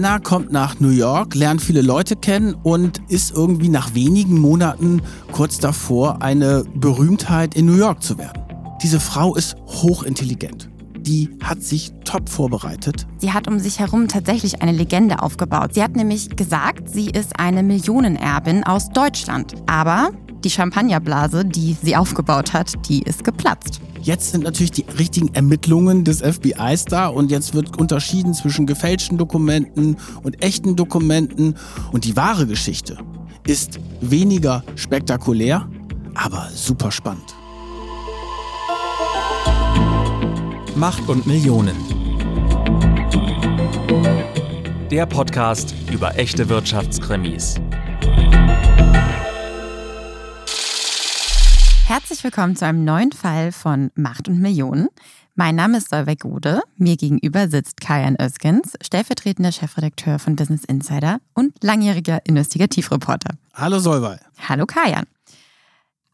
Anna kommt nach New York, lernt viele Leute kennen und ist irgendwie nach wenigen Monaten kurz davor, eine Berühmtheit in New York zu werden. Diese Frau ist hochintelligent die hat sich top vorbereitet. Sie hat um sich herum tatsächlich eine Legende aufgebaut. Sie hat nämlich gesagt, sie ist eine Millionenerbin aus Deutschland. Aber die Champagnerblase, die sie aufgebaut hat, die ist geplatzt. Jetzt sind natürlich die richtigen Ermittlungen des FBIs da und jetzt wird unterschieden zwischen gefälschten Dokumenten und echten Dokumenten. Und die wahre Geschichte ist weniger spektakulär, aber super spannend. Macht und Millionen. Der Podcast über echte Wirtschaftskrimis. Herzlich willkommen zu einem neuen Fall von Macht und Millionen. Mein Name ist Solveig Gode. Mir gegenüber sitzt Kajan Özgens, stellvertretender Chefredakteur von Business Insider und langjähriger Investigativreporter. Hallo Solveig. Hallo Kajan.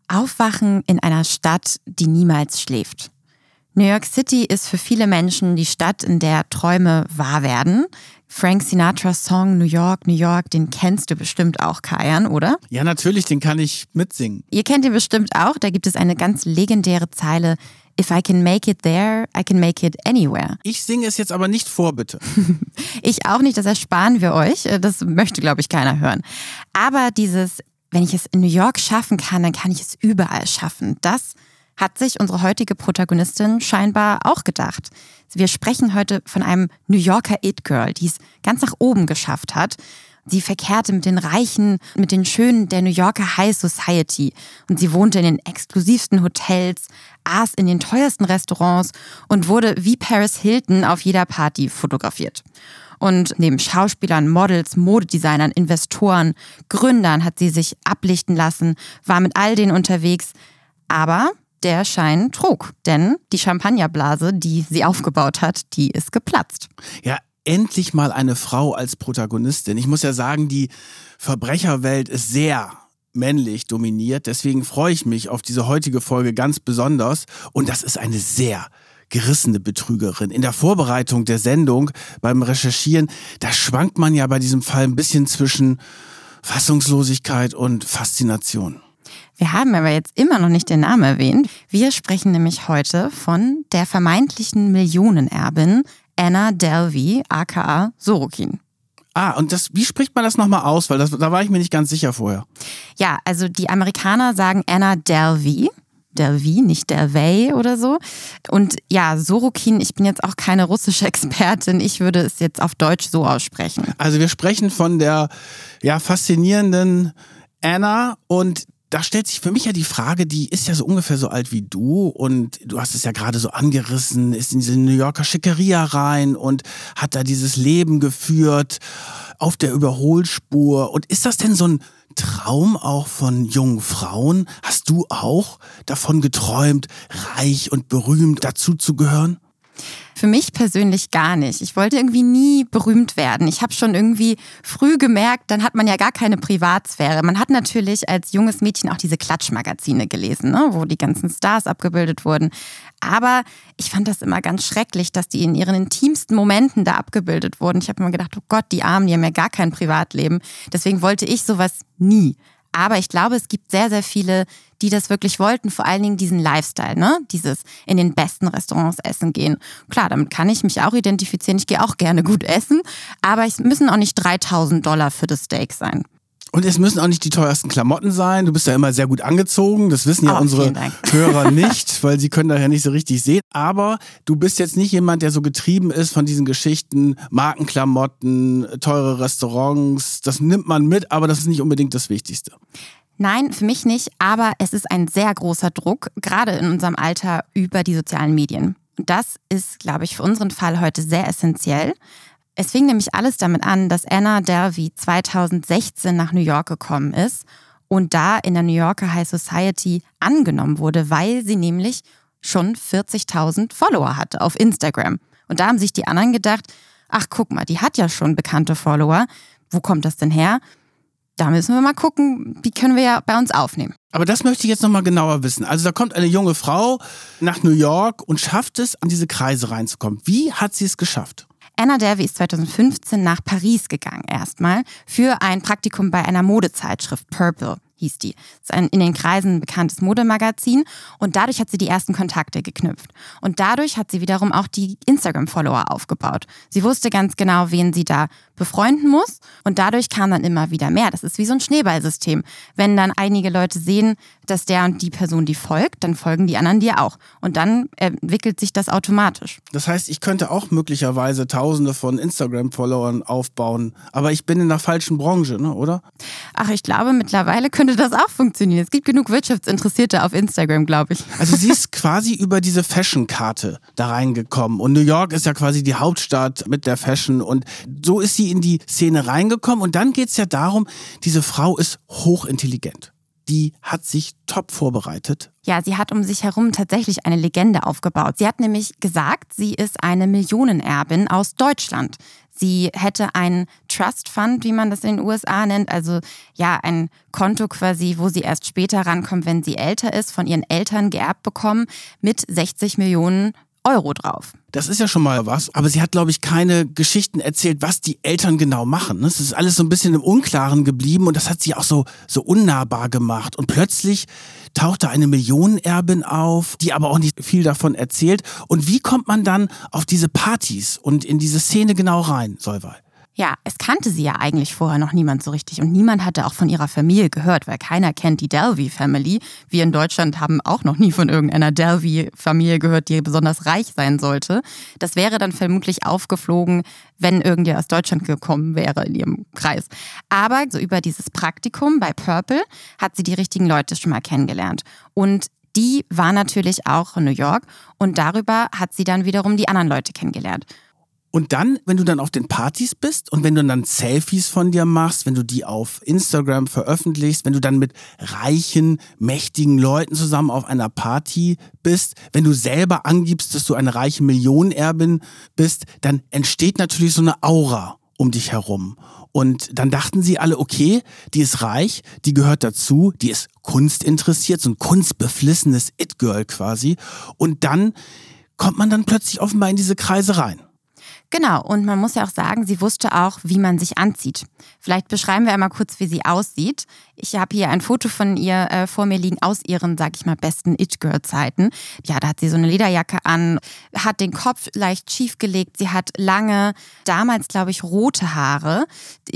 Aufwachen in einer Stadt, die niemals schläft. New York City ist für viele Menschen die Stadt, in der Träume wahr werden. Frank Sinatras Song New York, New York, den kennst du bestimmt auch, Kajan, oder? Ja, natürlich, den kann ich mitsingen. Ihr kennt ihn bestimmt auch. Da gibt es eine ganz legendäre Zeile. If I can make it there, I can make it anywhere. Ich singe es jetzt aber nicht vor, bitte. ich auch nicht, das ersparen wir euch. Das möchte, glaube ich, keiner hören. Aber dieses, wenn ich es in New York schaffen kann, dann kann ich es überall schaffen. Das hat sich unsere heutige Protagonistin scheinbar auch gedacht. Wir sprechen heute von einem New Yorker It-Girl, die es ganz nach oben geschafft hat. Sie verkehrte mit den Reichen, mit den Schönen der New Yorker High Society und sie wohnte in den exklusivsten Hotels, aß in den teuersten Restaurants und wurde wie Paris Hilton auf jeder Party fotografiert. Und neben Schauspielern, Models, Modedesignern, Investoren, Gründern hat sie sich ablichten lassen, war mit all denen unterwegs. Aber der Schein trug. Denn die Champagnerblase, die sie aufgebaut hat, die ist geplatzt. Ja, endlich mal eine Frau als Protagonistin. Ich muss ja sagen, die Verbrecherwelt ist sehr männlich dominiert. Deswegen freue ich mich auf diese heutige Folge ganz besonders. Und das ist eine sehr gerissene Betrügerin. In der Vorbereitung der Sendung, beim Recherchieren, da schwankt man ja bei diesem Fall ein bisschen zwischen Fassungslosigkeit und Faszination. Wir haben aber jetzt immer noch nicht den Namen erwähnt. Wir sprechen nämlich heute von der vermeintlichen Millionenerbin Anna Delvey, aka Sorokin. Ah, und das, wie spricht man das nochmal aus? Weil das, da war ich mir nicht ganz sicher vorher. Ja, also die Amerikaner sagen Anna Delvey. Delvey, nicht Delvey oder so. Und ja, Sorokin, ich bin jetzt auch keine russische Expertin, ich würde es jetzt auf Deutsch so aussprechen. Also wir sprechen von der ja, faszinierenden Anna und da stellt sich für mich ja die Frage, die ist ja so ungefähr so alt wie du und du hast es ja gerade so angerissen, ist in diese New Yorker Schickeria rein und hat da dieses Leben geführt auf der Überholspur. Und ist das denn so ein Traum auch von jungen Frauen? Hast du auch davon geträumt, reich und berühmt dazu zu gehören? Für mich persönlich gar nicht. Ich wollte irgendwie nie berühmt werden. Ich habe schon irgendwie früh gemerkt, dann hat man ja gar keine Privatsphäre. Man hat natürlich als junges Mädchen auch diese Klatschmagazine gelesen, ne, wo die ganzen Stars abgebildet wurden. Aber ich fand das immer ganz schrecklich, dass die in ihren intimsten Momenten da abgebildet wurden. Ich habe mir gedacht, oh Gott, die Armen, die haben ja gar kein Privatleben. Deswegen wollte ich sowas nie. Aber ich glaube, es gibt sehr, sehr viele, die das wirklich wollten, vor allen Dingen diesen Lifestyle, ne? Dieses in den besten Restaurants essen gehen. Klar, damit kann ich mich auch identifizieren. Ich gehe auch gerne gut essen, aber es müssen auch nicht 3000 Dollar für das Steak sein. Und es müssen auch nicht die teuersten Klamotten sein. Du bist ja immer sehr gut angezogen. Das wissen ja oh, unsere Hörer nicht, weil sie können da ja nicht so richtig sehen. Aber du bist jetzt nicht jemand, der so getrieben ist von diesen Geschichten, Markenklamotten, teure Restaurants. Das nimmt man mit, aber das ist nicht unbedingt das Wichtigste. Nein, für mich nicht, aber es ist ein sehr großer Druck, gerade in unserem Alter, über die sozialen Medien. Und das ist, glaube ich, für unseren Fall heute sehr essentiell. Es fing nämlich alles damit an, dass Anna Delvey 2016 nach New York gekommen ist und da in der New Yorker High Society angenommen wurde, weil sie nämlich schon 40.000 Follower hatte auf Instagram. Und da haben sich die anderen gedacht, ach guck mal, die hat ja schon bekannte Follower. Wo kommt das denn her? Da müssen wir mal gucken, wie können wir ja bei uns aufnehmen. Aber das möchte ich jetzt nochmal genauer wissen. Also da kommt eine junge Frau nach New York und schafft es, an diese Kreise reinzukommen. Wie hat sie es geschafft? Anna Delvey ist 2015 nach Paris gegangen erstmal für ein Praktikum bei einer Modezeitschrift Purple hieß die. Das ist ein in den Kreisen bekanntes Modemagazin und dadurch hat sie die ersten Kontakte geknüpft. Und dadurch hat sie wiederum auch die Instagram-Follower aufgebaut. Sie wusste ganz genau, wen sie da befreunden muss und dadurch kam dann immer wieder mehr. Das ist wie so ein Schneeballsystem. Wenn dann einige Leute sehen, dass der und die Person die folgt, dann folgen die anderen dir auch. Und dann entwickelt sich das automatisch. Das heißt, ich könnte auch möglicherweise tausende von Instagram-Followern aufbauen, aber ich bin in der falschen Branche, ne, oder? Ach, ich glaube, mittlerweile könnte das auch funktionieren. Es gibt genug Wirtschaftsinteressierte auf Instagram, glaube ich. Also sie ist quasi über diese Fashion-Karte da reingekommen. Und New York ist ja quasi die Hauptstadt mit der Fashion. Und so ist sie in die Szene reingekommen. Und dann geht es ja darum, diese Frau ist hochintelligent die hat sich top vorbereitet. Ja, sie hat um sich herum tatsächlich eine Legende aufgebaut. Sie hat nämlich gesagt, sie ist eine Millionenerbin aus Deutschland. Sie hätte einen Trust Fund, wie man das in den USA nennt, also ja, ein Konto quasi, wo sie erst später rankommt, wenn sie älter ist, von ihren Eltern geerbt bekommen, mit 60 Millionen Euro drauf. Das ist ja schon mal was, aber sie hat, glaube ich, keine Geschichten erzählt, was die Eltern genau machen. Es ist alles so ein bisschen im Unklaren geblieben und das hat sie auch so, so unnahbar gemacht. Und plötzlich tauchte eine Millionenerbin auf, die aber auch nicht viel davon erzählt. Und wie kommt man dann auf diese Partys und in diese Szene genau rein, Solveig? Ja, es kannte sie ja eigentlich vorher noch niemand so richtig und niemand hatte auch von ihrer Familie gehört, weil keiner kennt die Delvey Family. Wir in Deutschland haben auch noch nie von irgendeiner Delvey Familie gehört, die besonders reich sein sollte. Das wäre dann vermutlich aufgeflogen, wenn irgendwer aus Deutschland gekommen wäre in ihrem Kreis. Aber so über dieses Praktikum bei Purple hat sie die richtigen Leute schon mal kennengelernt und die war natürlich auch in New York und darüber hat sie dann wiederum die anderen Leute kennengelernt. Und dann, wenn du dann auf den Partys bist und wenn du dann Selfies von dir machst, wenn du die auf Instagram veröffentlichst, wenn du dann mit reichen, mächtigen Leuten zusammen auf einer Party bist, wenn du selber angibst, dass du eine reiche Millionenerbin bist, dann entsteht natürlich so eine Aura um dich herum. Und dann dachten sie alle, okay, die ist reich, die gehört dazu, die ist kunstinteressiert, so ein kunstbeflissenes It-Girl quasi. Und dann kommt man dann plötzlich offenbar in diese Kreise rein. Genau, und man muss ja auch sagen, sie wusste auch, wie man sich anzieht. Vielleicht beschreiben wir einmal kurz, wie sie aussieht. Ich habe hier ein Foto von ihr äh, vor mir liegen aus ihren, sag ich mal, besten It-Girl-Zeiten. Ja, da hat sie so eine Lederjacke an, hat den Kopf leicht schief gelegt. Sie hat lange, damals glaube ich, rote Haare.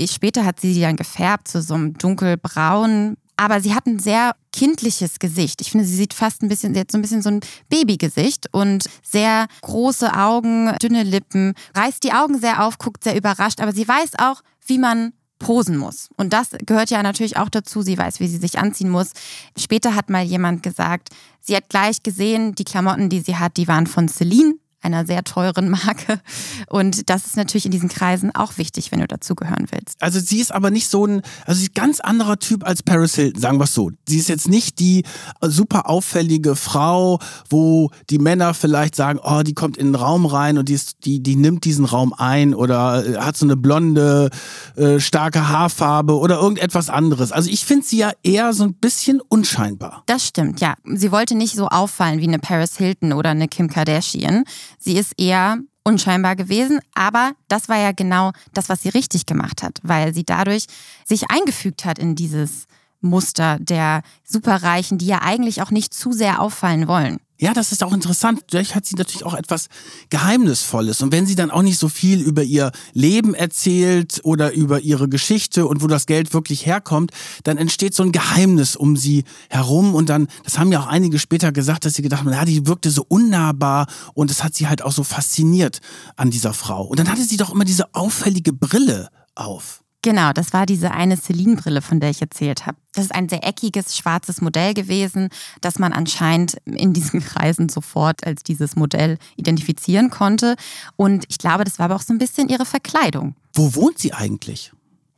Später hat sie sie dann gefärbt zu so einem dunkelbraun, aber sie hat ein sehr kindliches Gesicht. Ich finde, sie sieht fast ein bisschen, sie hat so ein bisschen so ein Babygesicht und sehr große Augen, dünne Lippen, reißt die Augen sehr auf, guckt sehr überrascht, aber sie weiß auch, wie man posen muss. Und das gehört ja natürlich auch dazu. Sie weiß, wie sie sich anziehen muss. Später hat mal jemand gesagt, sie hat gleich gesehen, die Klamotten, die sie hat, die waren von Celine einer sehr teuren Marke. Und das ist natürlich in diesen Kreisen auch wichtig, wenn du dazugehören willst. Also sie ist aber nicht so ein, also sie ist ein ganz anderer Typ als Paris Hilton, sagen wir es so. Sie ist jetzt nicht die super auffällige Frau, wo die Männer vielleicht sagen, oh, die kommt in den Raum rein und die, ist, die, die nimmt diesen Raum ein oder äh, hat so eine blonde, äh, starke Haarfarbe oder irgendetwas anderes. Also ich finde sie ja eher so ein bisschen unscheinbar. Das stimmt, ja. Sie wollte nicht so auffallen wie eine Paris Hilton oder eine Kim Kardashian. Sie ist eher unscheinbar gewesen, aber das war ja genau das, was sie richtig gemacht hat, weil sie dadurch sich eingefügt hat in dieses Muster der Superreichen, die ja eigentlich auch nicht zu sehr auffallen wollen. Ja, das ist auch interessant. Vielleicht hat sie natürlich auch etwas Geheimnisvolles. Und wenn sie dann auch nicht so viel über ihr Leben erzählt oder über ihre Geschichte und wo das Geld wirklich herkommt, dann entsteht so ein Geheimnis um sie herum. Und dann, das haben ja auch einige später gesagt, dass sie gedacht haben, ja, die wirkte so unnahbar und das hat sie halt auch so fasziniert an dieser Frau. Und dann hatte sie doch immer diese auffällige Brille auf. Genau, das war diese eine Celine-Brille, von der ich erzählt habe. Das ist ein sehr eckiges, schwarzes Modell gewesen, das man anscheinend in diesen Kreisen sofort als dieses Modell identifizieren konnte. Und ich glaube, das war aber auch so ein bisschen ihre Verkleidung. Wo wohnt sie eigentlich?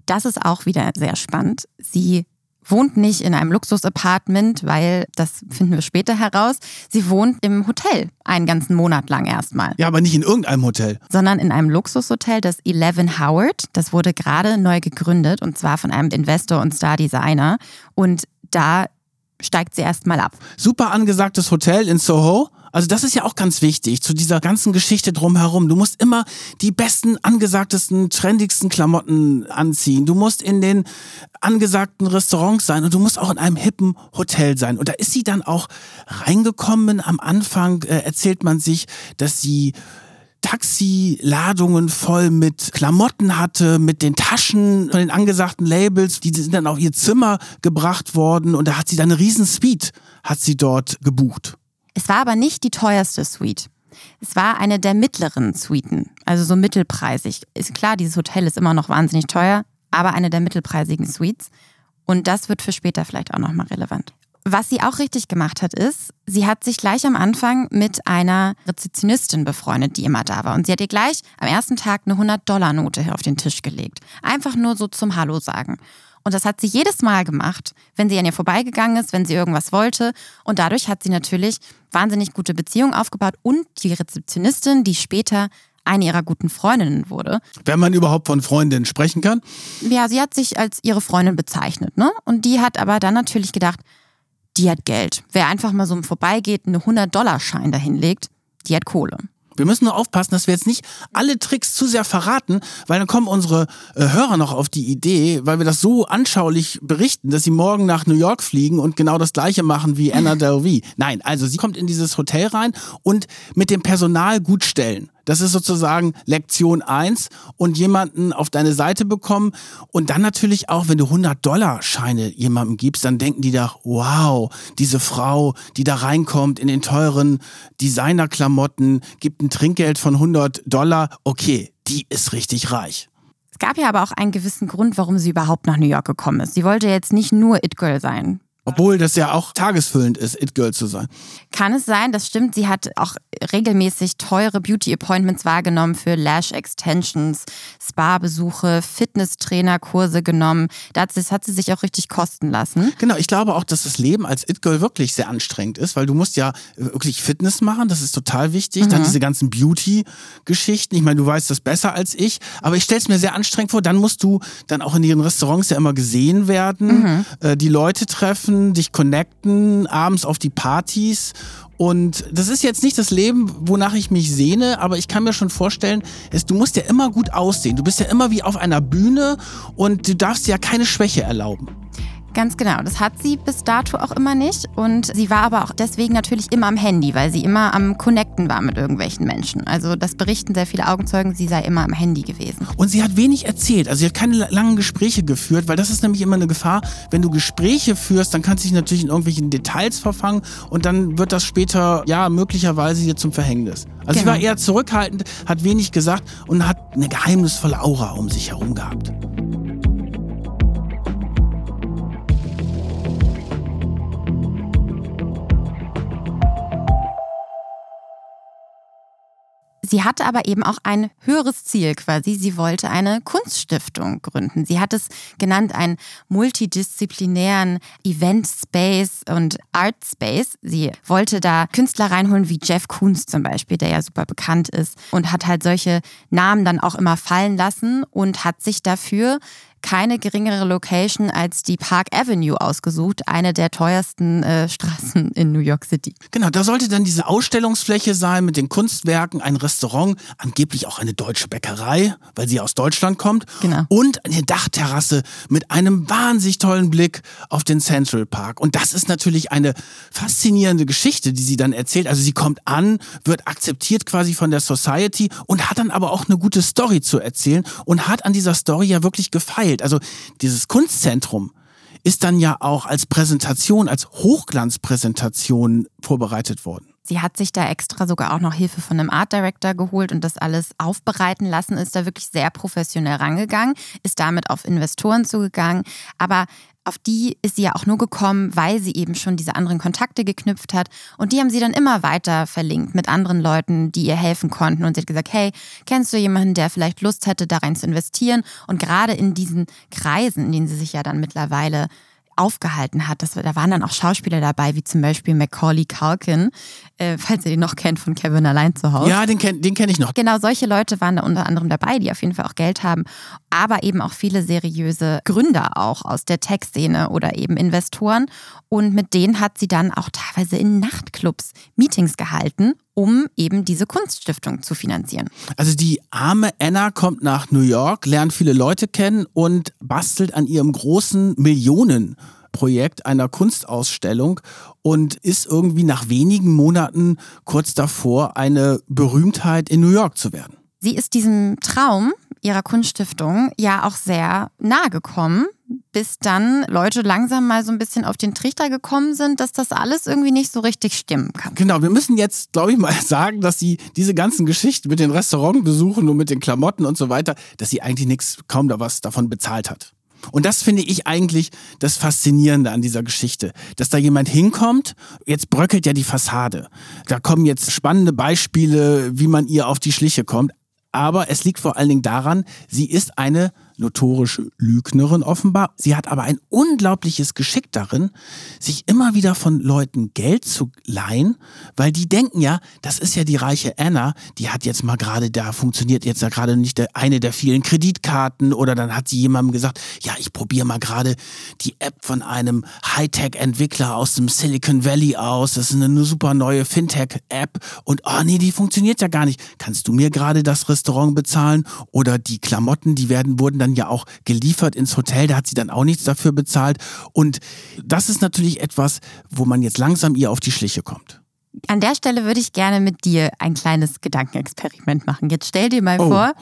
Das ist auch wieder sehr spannend. Sie wohnt nicht in einem Luxus-Apartment, weil das finden wir später heraus. Sie wohnt im Hotel einen ganzen Monat lang erstmal. Ja, aber nicht in irgendeinem Hotel. Sondern in einem Luxushotel, das Eleven Howard. Das wurde gerade neu gegründet und zwar von einem Investor und Star-Designer. Und da steigt sie erstmal ab. Super angesagtes Hotel in Soho Also das ist ja auch ganz wichtig zu dieser ganzen Geschichte drumherum. Du musst immer die besten, angesagtesten, trendigsten Klamotten anziehen. Du musst in den angesagten Restaurants sein und du musst auch in einem hippen Hotel sein. Und da ist sie dann auch reingekommen. Am Anfang äh, erzählt man sich, dass sie Taxiladungen voll mit Klamotten hatte, mit den Taschen von den angesagten Labels. Die sind dann auf ihr Zimmer gebracht worden und da hat sie dann eine riesen Speed, hat sie dort gebucht. Es war aber nicht die teuerste Suite. Es war eine der mittleren Suiten, also so mittelpreisig. Ist klar, dieses Hotel ist immer noch wahnsinnig teuer, aber eine der mittelpreisigen Suites. Und das wird für später vielleicht auch nochmal relevant. Was sie auch richtig gemacht hat, ist, sie hat sich gleich am Anfang mit einer Rezeptionistin befreundet, die immer da war. Und sie hat ihr gleich am ersten Tag eine 100-Dollar-Note auf den Tisch gelegt. Einfach nur so zum Hallo sagen. Und das hat sie jedes Mal gemacht, wenn sie an ihr vorbeigegangen ist, wenn sie irgendwas wollte. Und dadurch hat sie natürlich wahnsinnig gute Beziehungen aufgebaut. Und die Rezeptionistin, die später eine ihrer guten Freundinnen wurde. Wenn man überhaupt von Freundinnen sprechen kann? Ja, sie hat sich als ihre Freundin bezeichnet. Ne? Und die hat aber dann natürlich gedacht, die hat Geld. Wer einfach mal so vorbeigeht, einen 100-Dollar-Schein dahinlegt, die hat Kohle. Wir müssen nur aufpassen, dass wir jetzt nicht alle Tricks zu sehr verraten, weil dann kommen unsere äh, Hörer noch auf die Idee, weil wir das so anschaulich berichten, dass sie morgen nach New York fliegen und genau das gleiche machen wie Anna Delvey. Nein, also sie kommt in dieses Hotel rein und mit dem Personal gut stellen. Das ist sozusagen Lektion eins und jemanden auf deine Seite bekommen und dann natürlich auch, wenn du 100 Dollar Scheine jemandem gibst, dann denken die da, wow, diese Frau, die da reinkommt in den teuren Designerklamotten, gibt ein Trinkgeld von 100 Dollar, okay, die ist richtig reich. Es gab ja aber auch einen gewissen Grund, warum sie überhaupt nach New York gekommen ist. Sie wollte jetzt nicht nur It Girl sein. Obwohl das ja auch tagesfüllend ist, It Girl zu sein. Kann es sein, das stimmt. Sie hat auch regelmäßig teure Beauty Appointments wahrgenommen für Lash Extensions, Spa-Besuche, Fitnesstrainerkurse genommen. Das hat sie sich auch richtig kosten lassen. Genau, ich glaube auch, dass das Leben als It Girl wirklich sehr anstrengend ist, weil du musst ja wirklich Fitness machen, das ist total wichtig. Mhm. Dann diese ganzen Beauty-Geschichten. Ich meine, du weißt das besser als ich, aber ich stelle es mir sehr anstrengend vor. Dann musst du dann auch in ihren Restaurants ja immer gesehen werden, mhm. äh, die Leute treffen treffen, dich connecten, abends auf die Partys. Und das ist jetzt nicht das Leben, wonach ich mich sehne, aber ich kann mir schon vorstellen, es, du musst ja immer gut aussehen. Du bist ja immer wie auf einer Bühne und du darfst dir ja keine Schwäche erlauben. Ganz genau, das hat sie bis dato auch immer nicht. Und sie war aber auch deswegen natürlich immer am Handy, weil sie immer am Connecten war mit irgendwelchen Menschen. Also das berichten sehr viele Augenzeugen, sie sei immer am Handy gewesen. Und sie hat wenig erzählt, also sie hat keine langen Gespräche geführt, weil das ist nämlich immer eine Gefahr. Wenn du Gespräche führst, dann kannst du dich natürlich in irgendwelchen Details verfangen und dann wird das später, ja, möglicherweise dir zum Verhängnis. Also genau. sie war eher zurückhaltend, hat wenig gesagt und hat eine geheimnisvolle Aura um sich herum gehabt. Sie hatte aber eben auch ein höheres Ziel quasi. Sie wollte eine Kunststiftung gründen. Sie hat es genannt einen multidisziplinären Event Space und Art Space. Sie wollte da Künstler reinholen wie Jeff Koons zum Beispiel, der ja super bekannt ist und hat halt solche Namen dann auch immer fallen lassen und hat sich dafür keine geringere Location als die Park Avenue ausgesucht, eine der teuersten äh, Straßen in New York City. Genau, da sollte dann diese Ausstellungsfläche sein mit den Kunstwerken, ein Restaurant, angeblich auch eine deutsche Bäckerei, weil sie aus Deutschland kommt. Genau. Und eine Dachterrasse mit einem wahnsinnig tollen Blick auf den Central Park. Und das ist natürlich eine faszinierende Geschichte, die sie dann erzählt. Also sie kommt an, wird akzeptiert quasi von der Society und hat dann aber auch eine gute Story zu erzählen und hat an dieser Story ja wirklich gefeilt erzählt. Also dieses Kunstzentrum ist dann ja auch als Präsentation, als Hochglanzpräsentation vorbereitet worden. Sie hat sich da extra sogar auch noch Hilfe von einem Art Director geholt und das alles aufbereiten lassen, ist da wirklich sehr professionell rangegangen, ist damit auf Investoren zugegangen. Aber auf die ist sie ja auch nur gekommen, weil sie eben schon diese anderen Kontakte geknüpft hat. Und die haben sie dann immer weiter verlinkt mit anderen Leuten, die ihr helfen konnten. Und sie hat gesagt, hey, kennst du jemanden, der vielleicht Lust hätte, da rein zu investieren? Und gerade in diesen Kreisen, in denen sie sich ja dann mittlerweile aufgehalten hat. Das, da waren dann auch Schauspieler dabei, wie zum Beispiel Macaulay Culkin, äh, falls ihr den noch kennt von Kevin allein zu Hause. Ja, den kenne den kenn ich noch. Genau, solche Leute waren da unter anderem dabei, die auf jeden Fall auch Geld haben, aber eben auch viele seriöse Gründer auch aus der Tech-Szene oder eben Investoren. Und mit denen hat sie dann auch teilweise in Nachtclubs Meetings gehalten, um eben diese Kunststiftung zu finanzieren. Also die arme Anna kommt nach New York, lernt viele Leute kennen und bastelt an ihrem großen Millionenprojekt einer Kunstausstellung und ist irgendwie nach wenigen Monaten kurz davor, eine Berühmtheit in New York zu werden. Sie ist diesem Traum ihrer Kunststiftung ja auch sehr nahe gekommen, bis dann Leute langsam mal so ein bisschen auf den Trichter gekommen sind, dass das alles irgendwie nicht so richtig stimmen kann. Genau, wir müssen jetzt, glaube ich, mal sagen, dass sie diese ganzen Geschichten mit den Restaurantbesuchen und mit den Klamotten und so weiter, dass sie eigentlich nichts, kaum da was davon bezahlt hat. Und das finde ich eigentlich das Faszinierende an dieser Geschichte, dass da jemand hinkommt, jetzt bröckelt ja die Fassade. Da kommen jetzt spannende Beispiele, wie man ihr auf die Schliche kommt. Aber es liegt vor allen Dingen daran, sie ist eine notorische Lügnerin offenbar. Sie hat aber ein unglaubliches Geschick darin, sich immer wieder von Leuten Geld zu leihen, weil die denken ja, das ist ja die reiche Anna, die hat jetzt mal gerade, da funktioniert jetzt ja gerade nicht der, eine der vielen Kreditkarten oder dann hat sie jemandem gesagt, ja, ich probiere mal gerade die App von einem Hightech-Entwickler aus dem Silicon Valley aus. Das ist eine super neue Fintech-App und oh nee, die funktioniert ja gar nicht. Kannst du mir gerade das Restaurant bezahlen oder die Klamotten, die werden, wurden dann ja auch geliefert ins Hotel, da hat sie dann auch nichts dafür bezahlt. Und das ist natürlich etwas, wo man jetzt langsam ihr auf die Schliche kommt. An der Stelle würde ich gerne mit dir ein kleines Gedankenexperiment machen. Jetzt stell dir mal Oh. vor,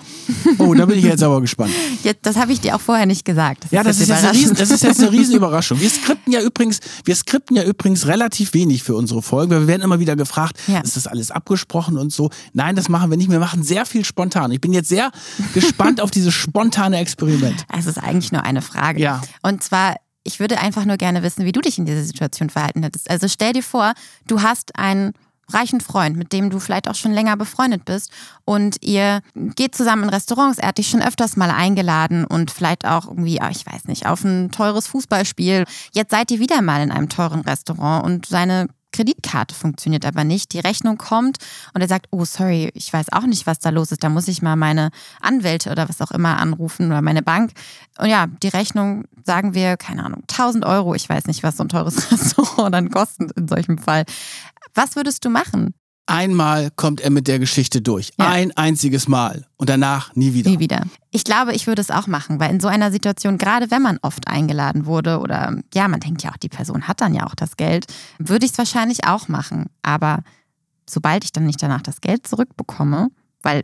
Oh, da bin ich jetzt aber gespannt. jetzt, das habe ich dir auch vorher nicht gesagt. Ja, das ist, jetzt eine. Riesen, das ist jetzt eine Riesenüberraschung. Wir skripten ja übrigens, wir skripten ja übrigens relativ wenig für unsere Folgen, weil wir werden immer wieder gefragt, Ja. ist das alles abgesprochen und so. Nein, das machen wir nicht. Wir machen sehr viel spontan. Ich bin jetzt sehr gespannt auf dieses spontane Experiment. Es ist eigentlich nur eine Frage. Ja. Und zwar, ich würde einfach nur gerne wissen, wie du dich in dieser Situation verhalten hättest. Also stell dir vor, du hast einen reichen Freund, mit dem du vielleicht auch schon länger befreundet bist und ihr geht zusammen in Restaurants, er hat dich schon öfters mal eingeladen und vielleicht auch irgendwie, ah, ich weiß nicht, auf ein teures Fußballspiel. Jetzt seid ihr wieder mal in einem teuren Restaurant und seine Kreditkarte funktioniert aber nicht. Die Rechnung kommt und er sagt, oh sorry, ich weiß auch nicht, was da los ist. Da muss ich mal meine Anwälte oder was auch immer anrufen oder meine Bank. Und ja, die Rechnung, sagen wir, keine Ahnung, 1000 Euro. Ich weiß nicht, was so ein teures Restaurant dann kostet in solchem Fall. Was würdest du machen? Einmal kommt er mit der Geschichte durch. Ja. Ein einziges Mal. Und danach nie wieder. Nie wieder. Ich glaube, ich würde es auch machen, weil in so einer Situation, gerade wenn man oft eingeladen wurde oder ja, man denkt ja auch, die Person hat dann ja auch das Geld, würde ich es wahrscheinlich auch machen. Aber sobald ich dann nicht danach das Geld zurückbekomme, weil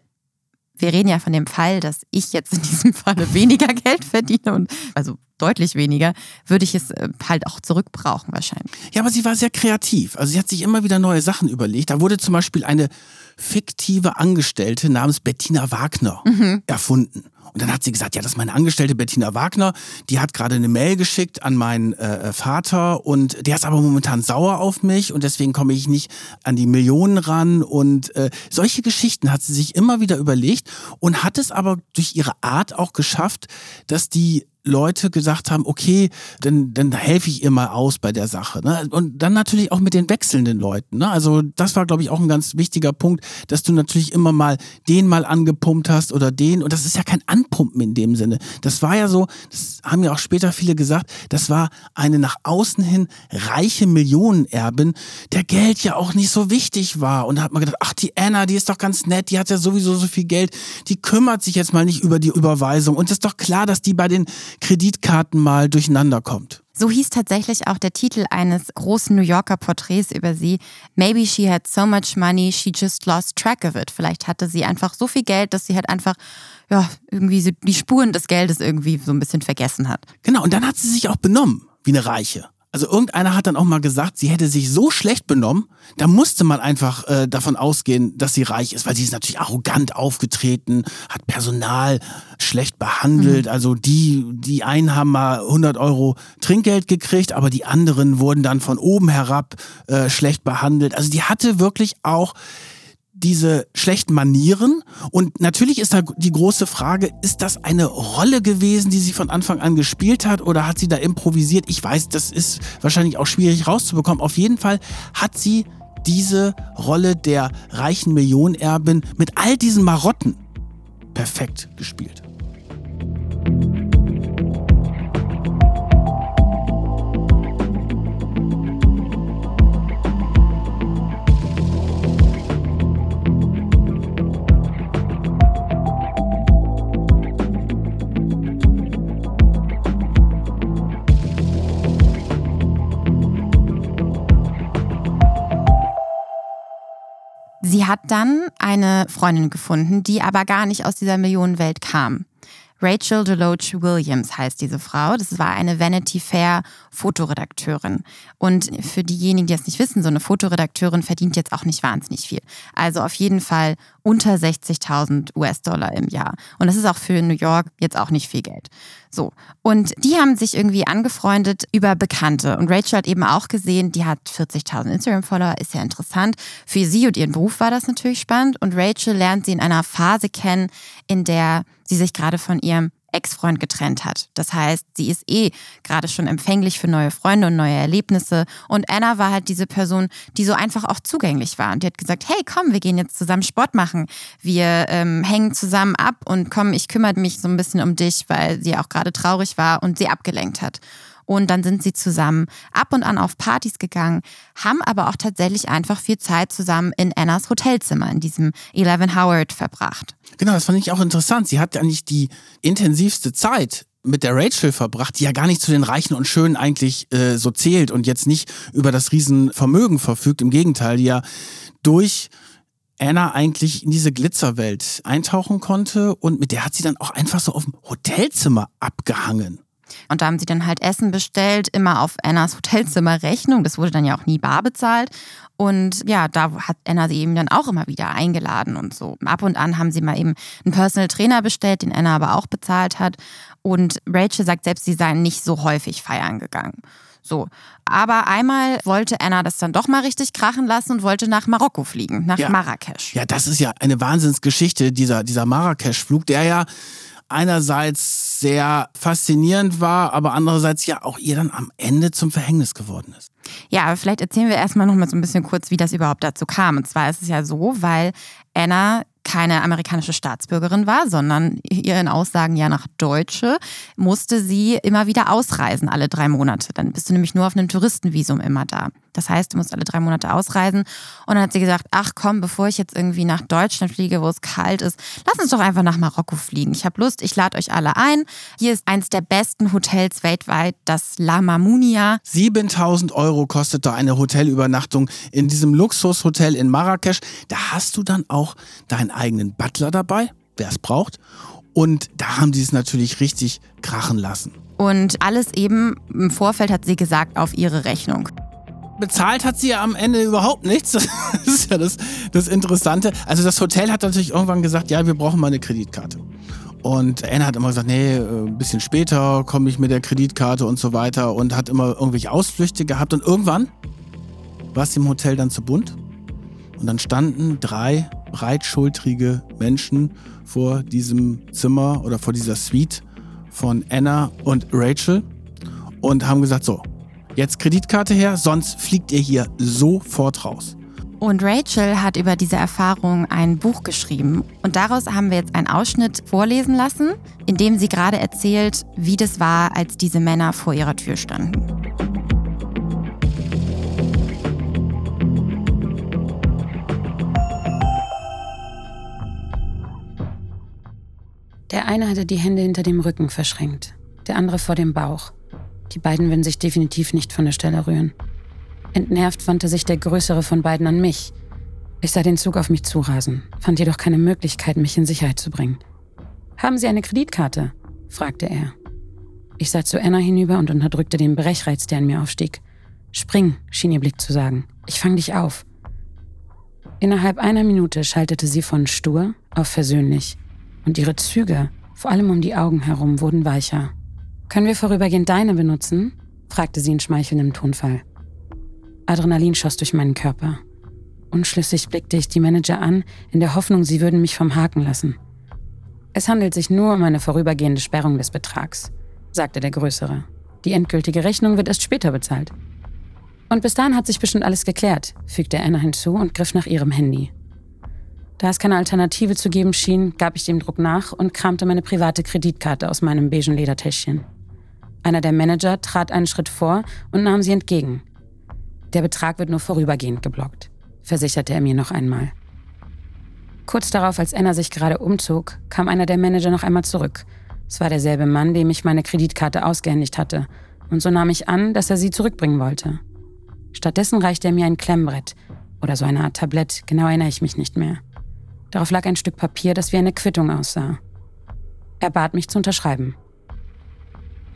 wir reden ja von dem Fall, dass ich jetzt in diesem Falle weniger Geld verdiene und also deutlich weniger, würde ich es äh, halt auch zurückbrauchen wahrscheinlich. Ja, aber sie war sehr kreativ. Also sie hat sich immer wieder neue Sachen überlegt. Da wurde zum Beispiel eine fiktive Angestellte namens Bettina Wagner erfunden. Und dann hat sie gesagt, ja, das ist meine Angestellte Bettina Wagner. Die hat gerade eine Mail geschickt an meinen äh, Vater und der ist aber momentan sauer auf mich und deswegen komme ich nicht an die Millionen ran. Und äh, solche Geschichten hat sie sich immer wieder überlegt und hat es aber durch ihre Art auch geschafft, dass die Leute gesagt haben, okay, dann, dann helfe ich ihr mal aus bei der Sache. Ne? Und dann natürlich auch mit den wechselnden Leuten. Ne? Also das war, glaube ich, auch ein ganz wichtiger Punkt, dass du natürlich immer mal den mal angepumpt hast oder den. Und das ist ja kein Anpumpen in dem Sinne. Das war ja so, das haben ja auch später viele gesagt, das war eine nach außen hin reiche Millionenerbin, der Geld ja auch nicht so wichtig war. Und da hat man gedacht, ach, die Anna, die ist doch ganz nett, die hat ja sowieso so viel Geld, die kümmert sich jetzt mal nicht über die Überweisung. Und es ist doch klar, dass die bei den Kreditkarten mal durcheinander kommt. So hieß tatsächlich auch der Titel eines großen New Yorker Porträts über sie. Maybe she had so much money, she just lost track of it. Vielleicht hatte sie einfach so viel Geld, dass sie halt einfach, ja, irgendwie so die Spuren des Geldes irgendwie so ein bisschen vergessen hat. Genau, und dann hat sie sich auch benommen wie eine Reiche. Also irgendeiner hat dann auch mal gesagt, sie hätte sich so schlecht benommen, da musste man einfach äh, davon ausgehen, dass sie reich ist, weil sie ist natürlich arrogant aufgetreten, hat Personal schlecht behandelt. Also die, die einen haben mal 100 Euro Trinkgeld gekriegt, aber die anderen wurden dann von oben herab äh, schlecht behandelt. Also die hatte wirklich auch diese schlechten Manieren. Und natürlich ist da die große Frage, ist das eine Rolle gewesen, die sie von Anfang an gespielt hat oder hat sie da improvisiert? Ich weiß, das ist wahrscheinlich auch schwierig rauszubekommen. Auf jeden Fall hat sie diese Rolle der reichen Millionenerbin mit all diesen Marotten perfekt gespielt. Hat dann eine Freundin gefunden, die aber gar nicht aus dieser Millionenwelt kam. Rachel Deloach Williams heißt diese Frau. Das war eine Vanity Fair Fotoredakteurin. Und für diejenigen, die es nicht wissen, so eine Fotoredakteurin verdient jetzt auch nicht wahnsinnig viel. Also auf jeden Fall unter 60.000 US-Dollar im Jahr. Und das ist auch für New York jetzt auch nicht viel Geld. So. Und die haben sich irgendwie angefreundet über Bekannte. Und Rachel hat eben auch gesehen, die hat 40.000 Instagram-Follower, ist ja interessant. Für sie und ihren Beruf war das natürlich spannend. Und Rachel lernt sie in einer Phase kennen, in der sie sich gerade von ihrem Ex-Freund getrennt hat. Das heißt, sie ist eh gerade schon empfänglich für neue Freunde und neue Erlebnisse. Und Anna war halt diese Person, die so einfach auch zugänglich war. Und die hat gesagt, hey, komm, wir gehen jetzt zusammen Sport machen. Wir ähm, hängen zusammen ab und komm, ich kümmere mich so ein bisschen um dich, weil sie auch gerade traurig war und sie abgelenkt hat. Und dann sind sie zusammen ab und an auf Partys gegangen, haben aber auch tatsächlich einfach viel Zeit zusammen in Annas Hotelzimmer, in diesem Eleven Howard verbracht. Genau, das fand ich auch interessant. Sie hat eigentlich die intensivste Zeit mit der Rachel verbracht, die ja gar nicht zu den Reichen und Schönen eigentlich äh, so zählt und jetzt nicht über das Riesenvermögen verfügt. Im Gegenteil, die ja durch Anna eigentlich in diese Glitzerwelt eintauchen konnte und mit der hat sie dann auch einfach so auf dem Hotelzimmer abgehangen. Und da haben sie dann halt Essen bestellt, immer auf Annas Hotelzimmerrechnung. Das wurde dann ja auch nie bar bezahlt. Und ja, da hat Anna sie eben dann auch immer wieder eingeladen und so. Ab und an haben sie mal eben einen Personal Trainer bestellt, den Anna aber auch bezahlt hat. Und Rachel sagt selbst, sie seien nicht so häufig feiern gegangen. So. Aber einmal wollte Anna das dann doch mal richtig krachen lassen und wollte nach Marokko fliegen, nach Ja. Marrakesch. Ja, das ist ja eine Wahnsinnsgeschichte, dieser, dieser Marrakesch-Flug, der ja einerseits sehr faszinierend war, aber andererseits ja auch ihr dann am Ende zum Verhängnis geworden ist. Ja, aber vielleicht erzählen wir erstmal noch mal so ein bisschen kurz, wie das überhaupt dazu kam. Und zwar ist es ja so, weil Anna keine amerikanische Staatsbürgerin war, sondern ihren Aussagen ja nach Deutsche, musste sie immer wieder ausreisen, alle drei Monate. Dann bist du nämlich nur auf einem Touristenvisum immer da. Das heißt, du musst alle drei Monate ausreisen. Und dann hat sie gesagt, ach komm, bevor ich jetzt irgendwie nach Deutschland fliege, wo es kalt ist, lass uns doch einfach nach Marokko fliegen. Ich habe Lust, ich lade euch alle ein. Hier ist eins der besten Hotels weltweit, das La Mamounia. 7000 Euro kostete eine Hotelübernachtung in diesem Luxushotel in Marrakesch. Da hast du dann auch deinen eigenen Butler dabei, wer es braucht. Und da haben die es natürlich richtig krachen lassen. Und alles eben im Vorfeld hat sie gesagt auf ihre Rechnung. Bezahlt hat sie ja am Ende überhaupt nichts. Das ist ja das, das Interessante. Also das Hotel hat natürlich irgendwann gesagt, ja, wir brauchen mal eine Kreditkarte. Und Anna hat immer gesagt, nee, äh, ein bisschen später komme ich mit der Kreditkarte und so weiter und hat immer irgendwelche Ausflüchte gehabt. Und irgendwann war es im Hotel dann zu bunt. Und dann standen drei breitschultrige Menschen vor diesem Zimmer oder vor dieser Suite von Anna und Rachel und haben gesagt, so, jetzt Kreditkarte her, sonst fliegt ihr hier sofort raus. Und Rachel hat über diese Erfahrung ein Buch geschrieben. Und daraus haben wir jetzt einen Ausschnitt vorlesen lassen, in dem sie gerade erzählt, wie das war, als diese Männer vor ihrer Tür standen. Der eine hatte die Hände hinter dem Rücken verschränkt, der andere vor dem Bauch. Die beiden würden sich definitiv nicht von der Stelle rühren. Entnervt wandte sich der größere von beiden an mich. Ich sah den Zug auf mich zurasen, fand jedoch keine Möglichkeit, mich in Sicherheit zu bringen. Haben Sie eine Kreditkarte? fragte er. Ich sah zu Anna hinüber und unterdrückte den Brechreiz, der in mir aufstieg. Spring, schien ihr Blick zu sagen. Ich fang dich auf. Innerhalb einer Minute schaltete sie von stur auf versöhnlich. Und ihre Züge, vor allem um die Augen herum, wurden weicher. Können wir vorübergehend deine benutzen? fragte sie in schmeichelndem Tonfall. Adrenalin schoss durch meinen Körper. Unschlüssig blickte ich die Manager an, in der Hoffnung, sie würden mich vom Haken lassen. Es handelt sich nur um eine vorübergehende Sperrung des Betrags, sagte der Größere. Die endgültige Rechnung wird erst später bezahlt. Und bis dahin hat sich bestimmt alles geklärt, fügte Anna hinzu und griff nach ihrem Handy. Da es keine Alternative zu geben schien, gab ich dem Druck nach und kramte meine private Kreditkarte aus meinem beigen Ledertäschchen. Einer der Manager trat einen Schritt vor und nahm sie entgegen. Der Betrag wird nur vorübergehend geblockt, versicherte er mir noch einmal. Kurz darauf, als Anna sich gerade umzog, kam einer der Manager noch einmal zurück. Es war derselbe Mann, dem ich meine Kreditkarte ausgehändigt hatte, und so nahm ich an, dass er sie zurückbringen wollte. Stattdessen reichte er mir ein Klemmbrett oder so eine Art Tablett, genau erinnere ich mich nicht mehr. Darauf lag ein Stück Papier, das wie eine Quittung aussah. Er bat mich zu unterschreiben.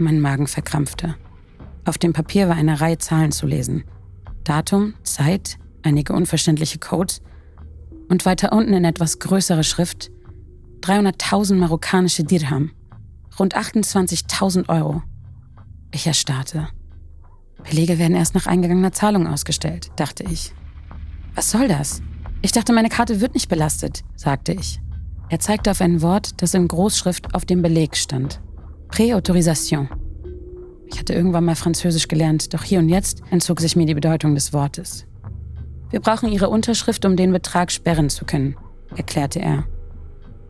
Mein Magen verkrampfte. Auf dem Papier war eine Reihe Zahlen zu lesen. Datum, Zeit, einige unverständliche Codes und weiter unten in etwas größerer Schrift 300.000 marokkanische Dirham, rund 28.000 Euro. Ich erstarrte. Belege werden erst nach eingegangener Zahlung ausgestellt, dachte ich. Was soll das? Ich dachte, meine Karte wird nicht belastet, sagte ich. Er zeigte auf ein Wort, das in Großschrift auf dem Beleg stand. Präautorisation. Ich hatte irgendwann mal Französisch gelernt, doch hier und jetzt entzog sich mir die Bedeutung des Wortes. Wir brauchen Ihre Unterschrift, um den Betrag sperren zu können, erklärte er.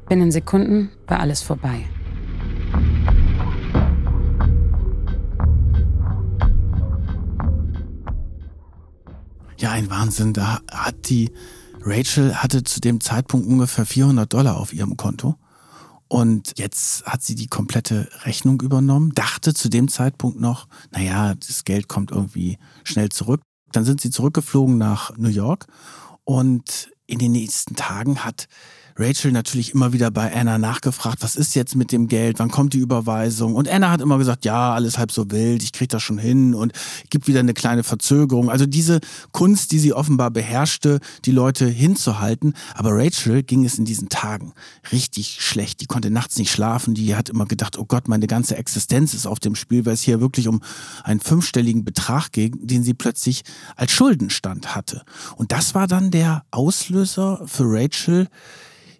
Binnen Sekunden war alles vorbei. Ja, ein Wahnsinn. Da hat die Rachel hatte zu dem Zeitpunkt ungefähr 400 Dollar auf ihrem Konto. Und jetzt hat sie die komplette Rechnung übernommen, dachte zu dem Zeitpunkt noch, naja, das Geld kommt irgendwie schnell zurück. Dann sind sie zurückgeflogen nach New York und in den nächsten Tagen hat Rachel natürlich immer wieder bei Anna nachgefragt, was ist jetzt mit dem Geld, wann kommt die Überweisung? Und Anna hat immer gesagt, ja, alles halb so wild, ich krieg das schon hin und gibt wieder eine kleine Verzögerung. Also diese Kunst, die sie offenbar beherrschte, die Leute hinzuhalten. Aber Rachel ging es in diesen Tagen richtig schlecht. Die konnte nachts nicht schlafen. Die hat immer gedacht, oh Gott, meine ganze Existenz ist auf dem Spiel, weil es hier wirklich um einen fünfstelligen Betrag ging, den sie plötzlich als Schuldenstand hatte. Und das war dann der Auslöser für Rachel,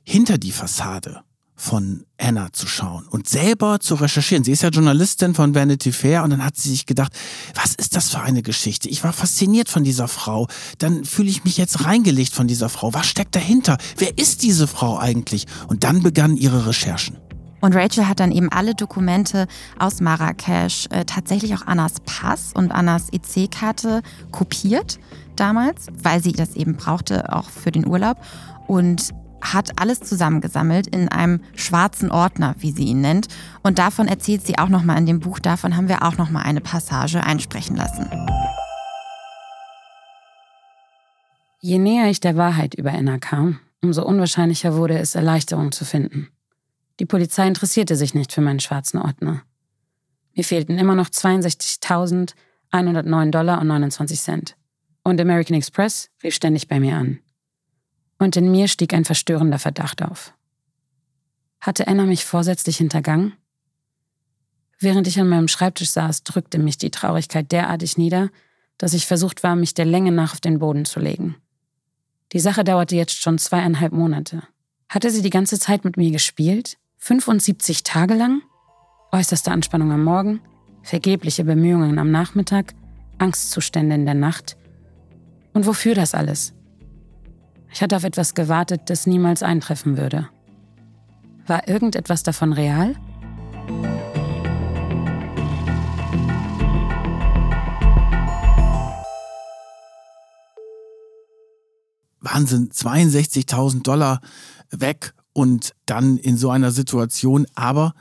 hinter die Fassade von Anna zu schauen und selber zu recherchieren. Sie ist ja Journalistin von Vanity Fair und dann hat sie sich gedacht, was ist das für eine Geschichte? Ich war fasziniert von dieser Frau. Dann fühle ich mich jetzt reingelegt von dieser Frau. Was steckt dahinter? Wer ist diese Frau eigentlich? Und dann begannen ihre Recherchen. Und Rachel hat dann eben alle Dokumente aus Marrakesch, äh, tatsächlich auch Annas Pass und Annas EC-Karte kopiert damals, weil sie das eben brauchte, auch für den Urlaub. Und hat alles zusammengesammelt in einem schwarzen Ordner, wie sie ihn nennt. Und davon erzählt sie auch nochmal in dem Buch. Davon haben wir auch nochmal eine Passage einsprechen lassen. Je näher ich der Wahrheit über Anna kam, umso unwahrscheinlicher wurde es, Erleichterung zu finden. Die Polizei interessierte sich nicht für meinen schwarzen Ordner. Mir fehlten immer noch 62.109 Dollar und 29 Cent. Und American Express rief ständig bei mir an und in mir stieg ein verstörender Verdacht auf. Hatte Anna mich vorsätzlich hintergangen? Während ich an meinem Schreibtisch saß, drückte mich die Traurigkeit derartig nieder, dass ich versucht war, mich der Länge nach auf den Boden zu legen. Die Sache dauerte jetzt schon zweieinhalb Monate. Hatte sie die ganze Zeit mit mir gespielt? 75 Tage lang? Äußerste Anspannung am Morgen, vergebliche Bemühungen am Nachmittag, Angstzustände in der Nacht. Und wofür das alles? Ich hatte auf etwas gewartet, das niemals eintreffen würde. War irgendetwas davon real? Wahnsinn, 62.000 Dollar weg und dann in so einer Situation. Aber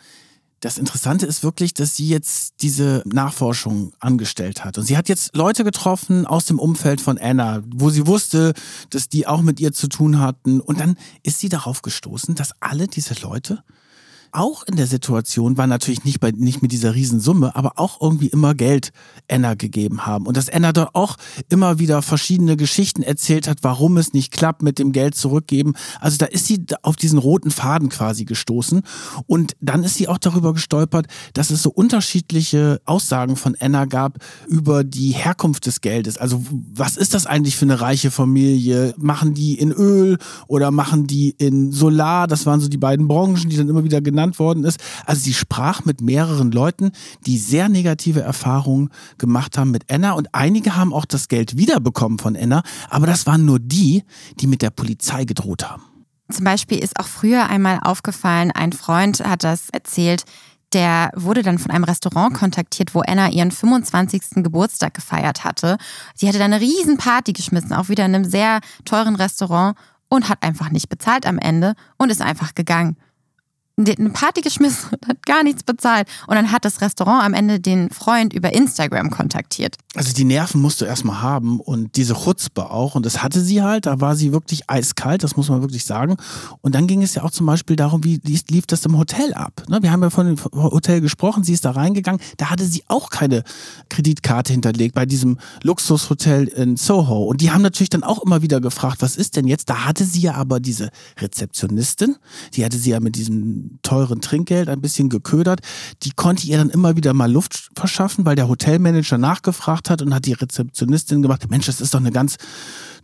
das Interessante ist wirklich, dass sie jetzt diese Nachforschung angestellt hat. Und sie hat jetzt Leute getroffen aus dem Umfeld von Anna, wo sie wusste, dass die auch mit ihr zu tun hatten. Und dann ist sie darauf gestoßen, dass alle diese Leute auch in der Situation war natürlich nicht bei nicht mit dieser Riesensumme, aber auch irgendwie immer Geld Anna gegeben haben und dass Anna dort auch immer wieder verschiedene Geschichten erzählt hat, warum es nicht klappt mit dem Geld zurückgeben. Also da ist sie auf diesen roten Faden quasi gestoßen und dann ist sie auch darüber gestolpert, dass es so unterschiedliche Aussagen von Anna gab über die Herkunft des Geldes. Also was ist das eigentlich für eine reiche Familie? Machen die in Öl oder machen die in Solar? Das waren so die beiden Branchen, die dann immer wieder genannt worden ist. Also sie sprach mit mehreren Leuten, die sehr negative Erfahrungen gemacht haben mit Anna und einige haben auch das Geld wiederbekommen von Anna, aber das waren nur die, die mit der Polizei gedroht haben. Zum Beispiel ist auch früher einmal aufgefallen, ein Freund hat das erzählt, der wurde dann von einem Restaurant kontaktiert, wo Anna ihren 25. Geburtstag gefeiert hatte. Sie hatte dann eine riesen Party geschmissen, auch wieder in einem sehr teuren Restaurant und hat einfach nicht bezahlt am Ende und ist einfach gegangen eine Party geschmissen und hat gar nichts bezahlt. Und dann hat das Restaurant am Ende den Freund über Instagram kontaktiert. Also die Nerven musst du erstmal haben und diese Chutzpe auch. Und das hatte sie halt, da war sie wirklich eiskalt, das muss man wirklich sagen. Und dann ging es ja auch zum Beispiel darum, wie lief das im Hotel ab. Ne, wir haben ja von dem Hotel gesprochen, sie ist da reingegangen, da hatte sie auch keine Kreditkarte hinterlegt bei diesem Luxushotel in Soho. Und die haben natürlich dann auch immer wieder gefragt, was ist denn jetzt? Da hatte sie ja aber diese Rezeptionistin, die hatte sie ja mit diesem teuren Trinkgeld ein bisschen geködert. Die konnte ihr dann immer wieder mal Luft verschaffen, weil der Hotelmanager nachgefragt hat und hat die Rezeptionistin gemacht, Mensch, das ist doch eine ganz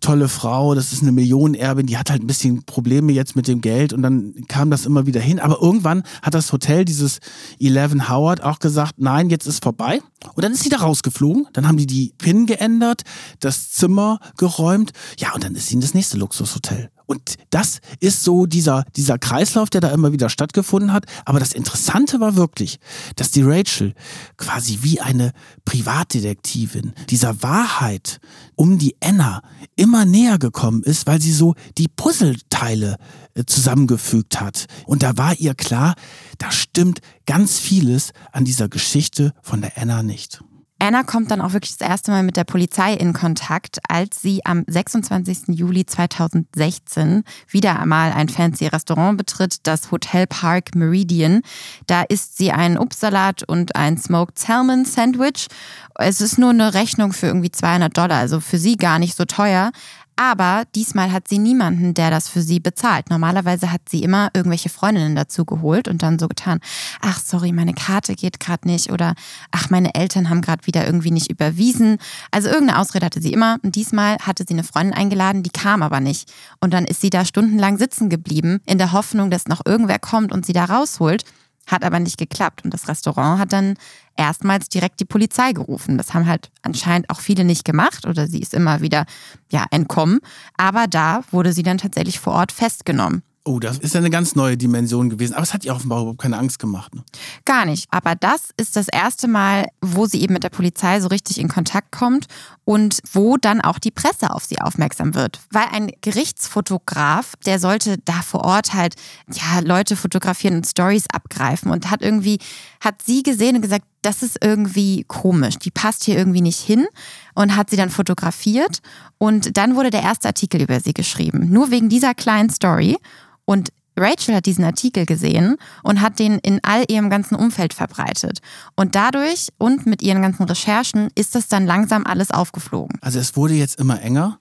tolle Frau, das ist eine Millionenerbin, die hat halt ein bisschen Probleme jetzt mit dem Geld und dann kam das immer wieder hin. Aber irgendwann hat das Hotel, dieses Eleven Howard, auch gesagt, nein, jetzt ist vorbei. Und dann ist sie da rausgeflogen, dann haben die die PIN geändert, das Zimmer geräumt, ja, und dann ist sie in das nächste Luxushotel. Und das ist so dieser, dieser Kreislauf, der da immer wieder stattgefunden hat. Aber das Interessante war wirklich, dass die Rachel quasi wie eine Privatdetektivin dieser Wahrheit um die Anna immer näher gekommen ist, weil sie so die Puzzleteile äh, zusammengefügt hat. Und da war ihr klar, da stimmt ganz vieles an dieser Geschichte von der Anna nicht. Anna kommt dann auch wirklich das erste Mal mit der Polizei in Kontakt, als sie am 26. Juli 2016 wieder einmal ein fancy Restaurant betritt, das Hotel Park Meridian. Da isst sie einen Obstsalat und ein Smoked Salmon Sandwich. Es ist nur eine Rechnung für irgendwie 200 Dollar, also für sie gar nicht so teuer. Aber diesmal hat sie niemanden, der das für sie bezahlt. Normalerweise hat sie immer irgendwelche Freundinnen dazu geholt und dann so getan, ach sorry, meine Karte geht gerade nicht oder ach, meine Eltern haben gerade wieder irgendwie nicht überwiesen. Also irgendeine Ausrede hatte sie immer und diesmal hatte sie eine Freundin eingeladen, die kam aber nicht. Und dann ist sie da stundenlang sitzen geblieben, in der Hoffnung, dass noch irgendwer kommt und sie da rausholt. Hat aber nicht geklappt. Und das Restaurant hat dann erstmals direkt die Polizei gerufen. Das haben halt anscheinend auch viele nicht gemacht oder sie ist immer wieder ja, entkommen. Aber da wurde sie dann tatsächlich vor Ort festgenommen. Oh, das ist ja eine ganz neue Dimension gewesen. Aber es hat ihr offenbar überhaupt keine Angst gemacht. Ne? Gar nicht. Aber das ist das erste Mal, wo sie eben mit der Polizei so richtig in Kontakt kommt und wo dann auch die Presse auf sie aufmerksam wird. Weil ein Gerichtsfotograf, der sollte da vor Ort halt ja, Leute fotografieren und Stories abgreifen und hat irgendwie, hat sie gesehen und gesagt, das ist irgendwie komisch, die passt hier irgendwie nicht hin und hat sie dann fotografiert und dann wurde der erste Artikel über sie geschrieben. Nur wegen dieser kleinen Story. Und Rachel hat diesen Artikel gesehen und hat den in all ihrem ganzen Umfeld verbreitet. Und dadurch und mit ihren ganzen Recherchen ist das dann langsam alles aufgeflogen. Also es wurde jetzt immer enger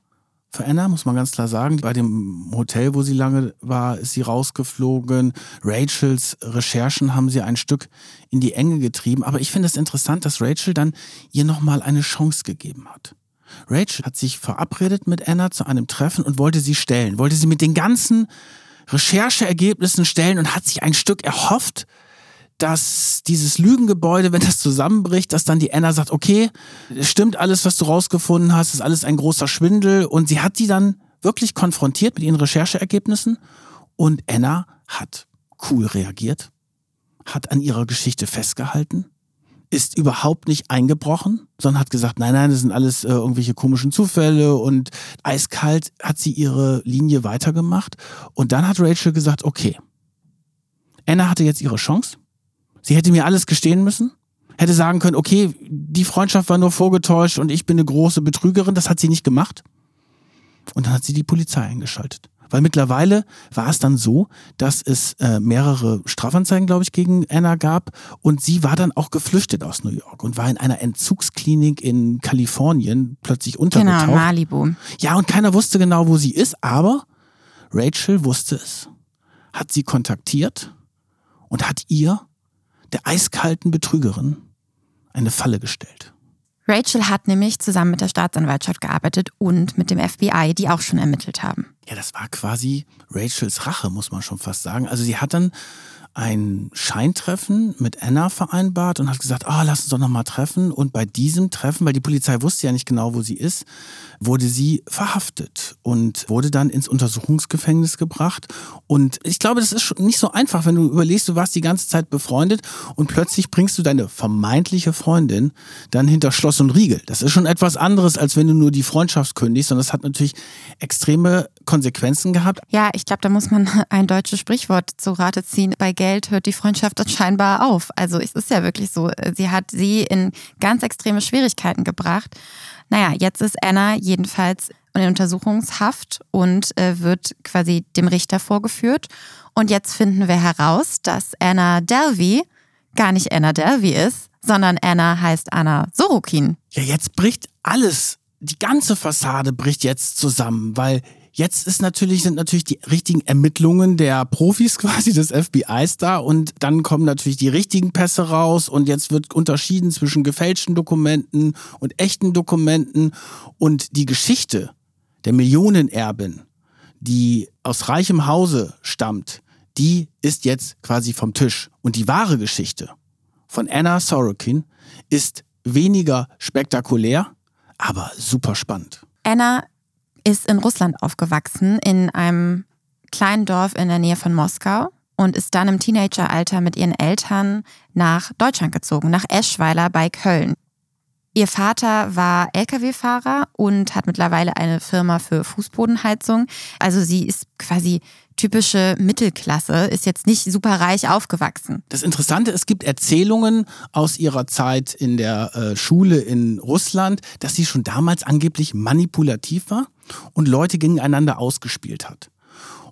für Anna, muss man ganz klar sagen. Bei dem Hotel, wo sie lange war, ist sie rausgeflogen. Rachels Recherchen haben sie ein Stück in die Enge getrieben. Aber ich finde es interessant, dass Rachel dann ihr nochmal eine Chance gegeben hat. Rachel hat sich verabredet mit Anna zu einem Treffen und wollte sie stellen, wollte sie mit den ganzen Rechercheergebnissen stellen und hat sich ein Stück erhofft, dass dieses Lügengebäude, wenn das zusammenbricht, dass dann die Anna sagt, okay, stimmt alles, was du rausgefunden hast, ist alles ein großer Schwindel. Und sie hat die dann wirklich konfrontiert mit ihren Rechercheergebnissen und Anna hat cool reagiert, hat an ihrer Geschichte festgehalten ist überhaupt nicht eingebrochen, sondern hat gesagt, nein, nein, das sind alles äh, irgendwelche komischen Zufälle und eiskalt hat sie ihre Linie weitergemacht. Und dann hat Rachel gesagt, okay, Anna hatte jetzt ihre Chance. Sie hätte mir alles gestehen müssen, hätte sagen können, okay, die Freundschaft war nur vorgetäuscht und ich bin eine große Betrügerin. Das hat sie nicht gemacht. Und dann hat sie die Polizei eingeschaltet. Weil mittlerweile war es dann so, dass es äh, mehrere Strafanzeigen, glaube ich, gegen Anna gab. Und sie war dann auch geflüchtet aus New York und war in einer Entzugsklinik in Kalifornien plötzlich untergetaucht. Genau, Malibu. Ja, und keiner wusste genau, wo sie ist, aber Rachel wusste es, hat sie kontaktiert und hat ihr, der eiskalten Betrügerin, eine Falle gestellt. Rachel hat nämlich zusammen mit der Staatsanwaltschaft gearbeitet und mit dem FBI, die auch schon ermittelt haben. Ja, das war quasi Rachels Rache, muss man schon fast sagen. Also sie hat dann ein Scheintreffen mit Anna vereinbart und hat gesagt, oh, lass uns doch nochmal treffen. Und bei diesem Treffen, weil die Polizei wusste ja nicht genau, wo sie ist, wurde sie verhaftet und wurde dann ins Untersuchungsgefängnis gebracht. Und ich glaube, das ist nicht so einfach, wenn du überlegst, du warst die ganze Zeit befreundet und plötzlich bringst du deine vermeintliche Freundin dann hinter Schloss und Riegel. Das ist schon etwas anderes, als wenn du nur die Freundschaft kündigst. Und das hat natürlich extreme Konsequenzen gehabt. Ja, ich glaube, da muss man ein deutsches Sprichwort zu Rate ziehen. Bei Geld hört die Freundschaft dann scheinbar auf. Also es ist ja wirklich so, sie hat sie in ganz extreme Schwierigkeiten gebracht. Naja, jetzt ist Anna jedenfalls in Untersuchungshaft und äh, wird quasi dem Richter vorgeführt. Und jetzt finden wir heraus, dass Anna Delvey gar nicht Anna Delvey ist, sondern Anna heißt Anna Sorokin. Ja, jetzt bricht alles, die ganze Fassade bricht jetzt zusammen, weil Jetzt ist natürlich, sind natürlich die richtigen Ermittlungen der Profis quasi des FBIs da und dann kommen natürlich die richtigen Pässe raus und jetzt wird unterschieden zwischen gefälschten Dokumenten und echten Dokumenten und die Geschichte der Millionenerbin, die aus reichem Hause stammt, die ist jetzt quasi vom Tisch. Und die wahre Geschichte von Anna Sorokin ist weniger spektakulär, aber super spannend. Anna ist in Russland aufgewachsen, in einem kleinen Dorf in der Nähe von Moskau und ist dann im Teenageralter mit ihren Eltern nach Deutschland gezogen, nach Eschweiler bei Köln. Ihr Vater war Lkw-Fahrer und hat mittlerweile eine Firma für Fußbodenheizung. Also sie ist quasi typische Mittelklasse, ist jetzt nicht super reich aufgewachsen. Das Interessante, es gibt Erzählungen aus ihrer Zeit in der äh, Schule in Russland, dass sie schon damals angeblich manipulativ war und Leute gegeneinander ausgespielt hat.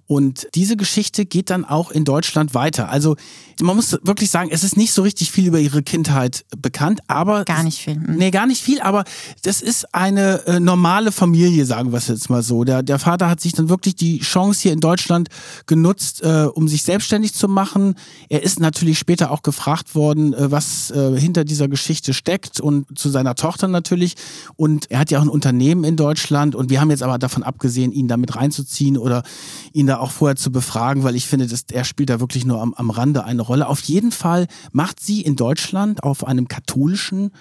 Und diese Geschichte geht dann auch in Deutschland weiter. Also man muss wirklich sagen, es ist nicht so richtig viel über ihre Kindheit bekannt, aber gar nicht viel. Mhm. Nee, gar nicht viel, aber das ist eine äh, normale Familie, sagen wir es jetzt mal so. Der, der Vater hat sich dann wirklich die Chance hier in Deutschland genutzt, äh, um sich selbstständig zu machen. Er ist natürlich später auch gefragt worden, äh, was äh, hinter dieser Geschichte steckt und zu seiner Tochter natürlich. Und er hat ja auch ein Unternehmen in Deutschland und wir haben jetzt aber davon abgesehen, ihn damit reinzuziehen oder ihn da auch vorher zu befragen, weil ich finde, dass er spielt da wirklich nur am, am Rande eine Rolle. Auf jeden Fall macht sie in Deutschland auf einem katholischen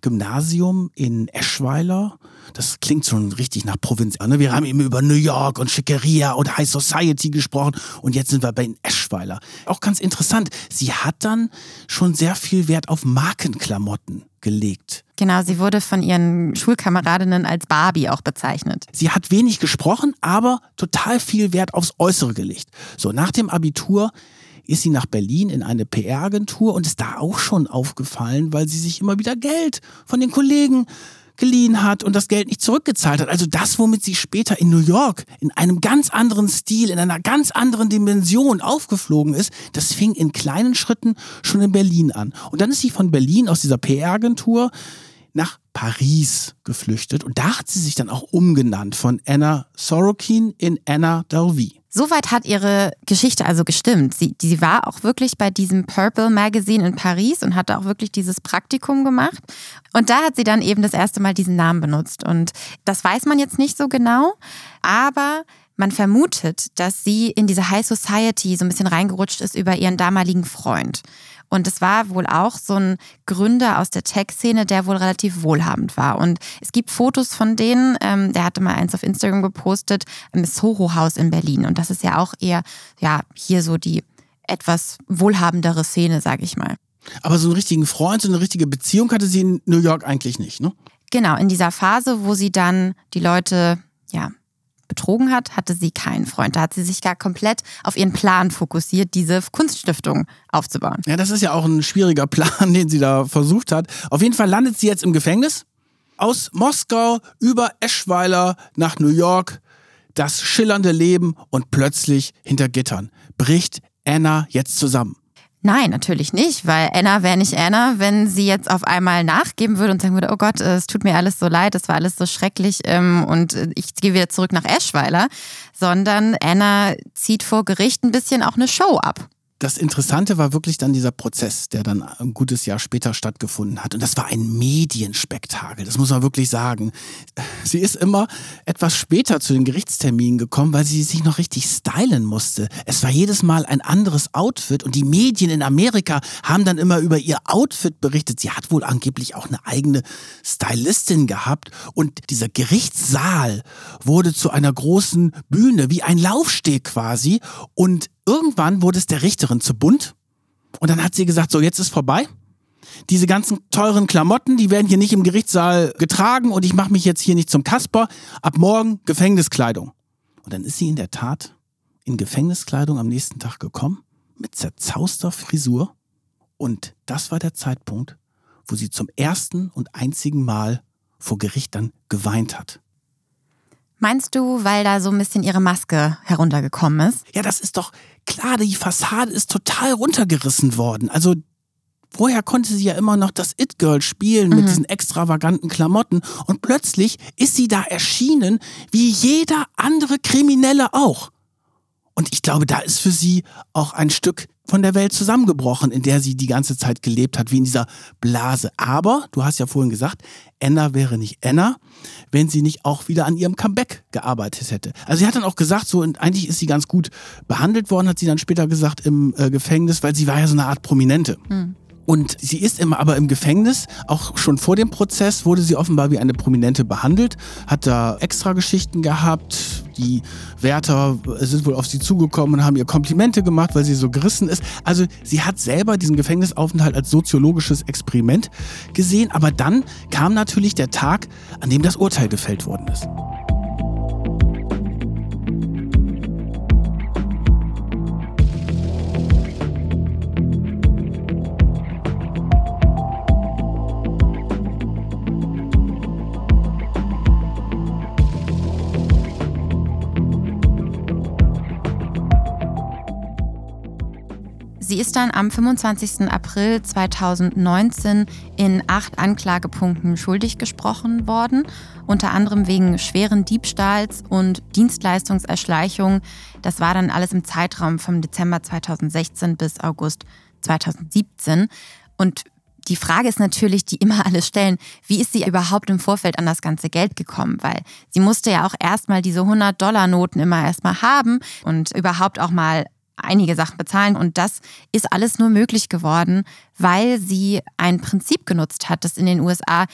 Gymnasium in Eschweiler. Das klingt schon richtig nach Provinz. Ne? Wir haben eben über New York und Schickeria und High Society gesprochen und jetzt sind wir bei Eschweiler. Auch ganz interessant, sie hat dann schon sehr viel Wert auf Markenklamotten gelegt. Genau, sie wurde von ihren Schulkameradinnen als Barbie auch bezeichnet. Sie hat wenig gesprochen, aber total viel Wert aufs Äußere gelegt. So, nach dem Abitur ist sie nach Berlin in eine PR-Agentur und ist da auch schon aufgefallen, weil sie sich immer wieder Geld von den Kollegen geliehen hat und das Geld nicht zurückgezahlt hat. Also das, womit sie später in New York in einem ganz anderen Stil, in einer ganz anderen Dimension aufgeflogen ist, das fing in kleinen Schritten schon in Berlin an. Und dann ist sie von Berlin aus dieser PR-Agentur nach Paris geflüchtet und da hat sie sich dann auch umgenannt von Anna Sorokin in Anna Dalvi. Soweit hat ihre Geschichte also gestimmt. Sie, sie war auch wirklich bei diesem Purple Magazine in Paris und hatte auch wirklich dieses Praktikum gemacht. Und da hat sie dann eben das erste Mal diesen Namen benutzt. Und das weiß man jetzt nicht so genau, aber man vermutet, dass sie in diese High Society so ein bisschen reingerutscht ist über ihren damaligen Freund. Und es war wohl auch so ein Gründer aus der Tech-Szene, der wohl relativ wohlhabend war. Und es gibt Fotos von denen, ähm, der hatte mal eins auf Instagram gepostet, im Soho-Haus in Berlin. Und das ist ja auch eher, ja, hier so die etwas wohlhabendere Szene, sag ich mal. Aber so einen richtigen Freund, so eine richtige Beziehung hatte sie in New York eigentlich nicht, ne? Genau, in dieser Phase, wo sie dann die Leute, ja, betrogen hat, hatte sie keinen Freund. Da hat sie sich gar komplett auf ihren Plan fokussiert, diese Kunststiftung aufzubauen. Ja, das ist ja auch ein schwieriger Plan, den sie da versucht hat. Auf jeden Fall landet sie jetzt im Gefängnis. Aus Moskau über Eschweiler nach New York das schillernde Leben und plötzlich hinter Gittern bricht Anna jetzt zusammen. Nein, natürlich nicht, weil Anna wäre nicht Anna, wenn sie jetzt auf einmal nachgeben würde und sagen würde, oh Gott, es tut mir alles so leid, es war alles so schrecklich ähm, und ich gehe wieder zurück nach Eschweiler, sondern Anna zieht vor Gericht ein bisschen auch eine Show ab das Interessante war wirklich dann dieser Prozess, der dann ein gutes Jahr später stattgefunden hat. Und das war ein Medienspektakel, das muss man wirklich sagen. Sie ist immer etwas später zu den Gerichtsterminen gekommen, weil sie sich noch richtig stylen musste. Es war jedes Mal ein anderes Outfit und die Medien in Amerika haben dann immer über ihr Outfit berichtet. Sie hat wohl angeblich auch eine eigene Stylistin gehabt und dieser Gerichtssaal wurde zu einer großen Bühne, wie ein Laufsteg quasi. Und irgendwann wurde es der Richterin zu bunt und dann hat sie gesagt, so jetzt ist vorbei. Diese ganzen teuren Klamotten, die werden hier nicht im Gerichtssaal getragen und ich mache mich jetzt hier nicht zum Kasper. Ab morgen Gefängniskleidung. Und dann ist sie in der Tat in Gefängniskleidung am nächsten Tag gekommen, mit zerzauster Frisur. Und das war der Zeitpunkt, wo sie zum ersten und einzigen Mal vor Gericht dann geweint hat. Meinst du, weil da so ein bisschen ihre Maske heruntergekommen ist? Ja, das ist doch klar, die Fassade ist total runtergerissen worden. Also Vorher konnte sie ja immer noch das It-Girl spielen mit mhm. diesen extravaganten Klamotten und plötzlich ist sie da erschienen wie jeder andere Kriminelle auch. Und ich glaube, da ist für sie auch ein Stück von der Welt zusammengebrochen, in der sie die ganze Zeit gelebt hat, wie in dieser Blase. Aber, du hast ja vorhin gesagt, Anna wäre nicht Anna, wenn sie nicht auch wieder an ihrem Comeback gearbeitet hätte. Also sie hat dann auch gesagt, so und eigentlich ist sie ganz gut behandelt worden, hat sie dann später gesagt im äh, Gefängnis, weil sie war ja so eine Art Prominente. Hm. Und sie ist immer aber im Gefängnis, auch schon vor dem Prozess wurde sie offenbar wie eine Prominente behandelt, hat da extra Geschichten gehabt. Die Wärter sind wohl auf sie zugekommen und haben ihr Komplimente gemacht, weil sie so gerissen ist. Also sie hat selber diesen Gefängnisaufenthalt als soziologisches Experiment gesehen, aber dann kam natürlich der Tag, an dem das Urteil gefällt worden ist. Sie ist dann am 25. April 2019 in acht Anklagepunkten schuldig gesprochen worden, unter anderem wegen schweren Diebstahls und Dienstleistungserschleichung. Das war dann alles im Zeitraum vom Dezember 2016 bis August 2017. Und die Frage ist natürlich, die immer alle stellen, wie ist sie überhaupt im Vorfeld an das ganze Geld gekommen? Weil sie musste ja auch erstmal diese 100-Dollar-Noten immer erstmal haben und überhaupt auch mal einige Sachen bezahlen. Und das ist alles nur möglich geworden, weil sie ein Prinzip genutzt hat, das in den USA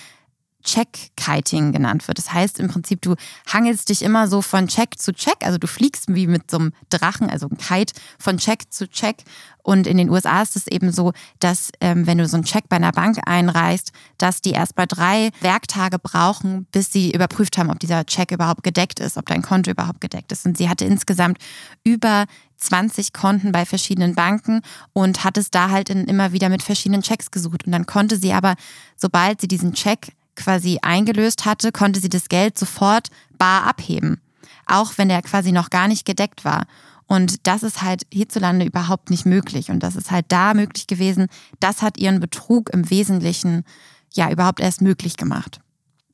Check-Kiting genannt wird. Das heißt im Prinzip, du hangelst dich immer so von Check zu Check, also du fliegst wie mit so einem Drachen, also ein Kite, von Check zu Check. Und in den USA ist es eben so, dass ähm, wenn du so einen Check bei einer Bank einreichst, dass die erst bei drei Werktage brauchen, bis sie überprüft haben, ob dieser Check überhaupt gedeckt ist, ob dein Konto überhaupt gedeckt ist. Und sie hatte insgesamt über 20 Konten bei verschiedenen Banken und hat es da halt in, immer wieder mit verschiedenen Checks gesucht. Und dann konnte sie aber, sobald sie diesen Check quasi eingelöst hatte, konnte sie das Geld sofort bar abheben. Auch wenn der quasi noch gar nicht gedeckt war. Und das ist halt hierzulande überhaupt nicht möglich. Und das ist halt da möglich gewesen. Das hat ihren Betrug im Wesentlichen ja überhaupt erst möglich gemacht.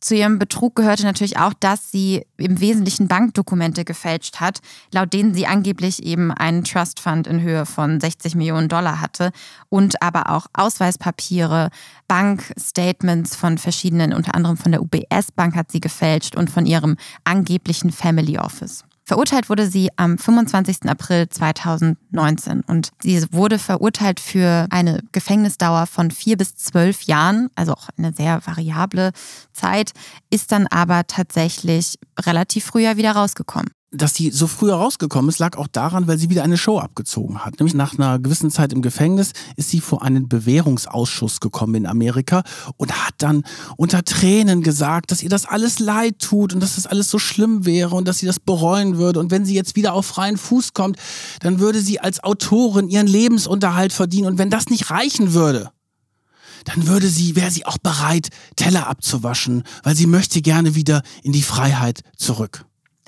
Zu ihrem Betrug gehörte natürlich auch, dass sie im Wesentlichen Bankdokumente gefälscht hat, laut denen sie angeblich eben einen Trust Fund in Höhe von 60 Millionen Dollar hatte und aber auch Ausweispapiere, Bankstatements von verschiedenen, unter anderem von der UBS Bank hat sie gefälscht und von ihrem angeblichen Family Office. Verurteilt wurde sie am 25. April 2019 und sie wurde verurteilt für eine Gefängnisdauer von vier bis zwölf Jahren, also auch eine sehr variable Zeit, ist dann aber tatsächlich relativ früher wieder rausgekommen dass sie so früh rausgekommen ist, lag auch daran, weil sie wieder eine Show abgezogen hat. Nämlich nach einer gewissen Zeit im Gefängnis ist sie vor einen Bewährungsausschuss gekommen in Amerika und hat dann unter Tränen gesagt, dass ihr das alles leid tut und dass das alles so schlimm wäre und dass sie das bereuen würde. Und wenn sie jetzt wieder auf freien Fuß kommt, dann würde sie als Autorin ihren Lebensunterhalt verdienen. Und wenn das nicht reichen würde, dann würde sie, wäre sie auch bereit, Teller abzuwaschen, weil sie möchte gerne wieder in die Freiheit zurück.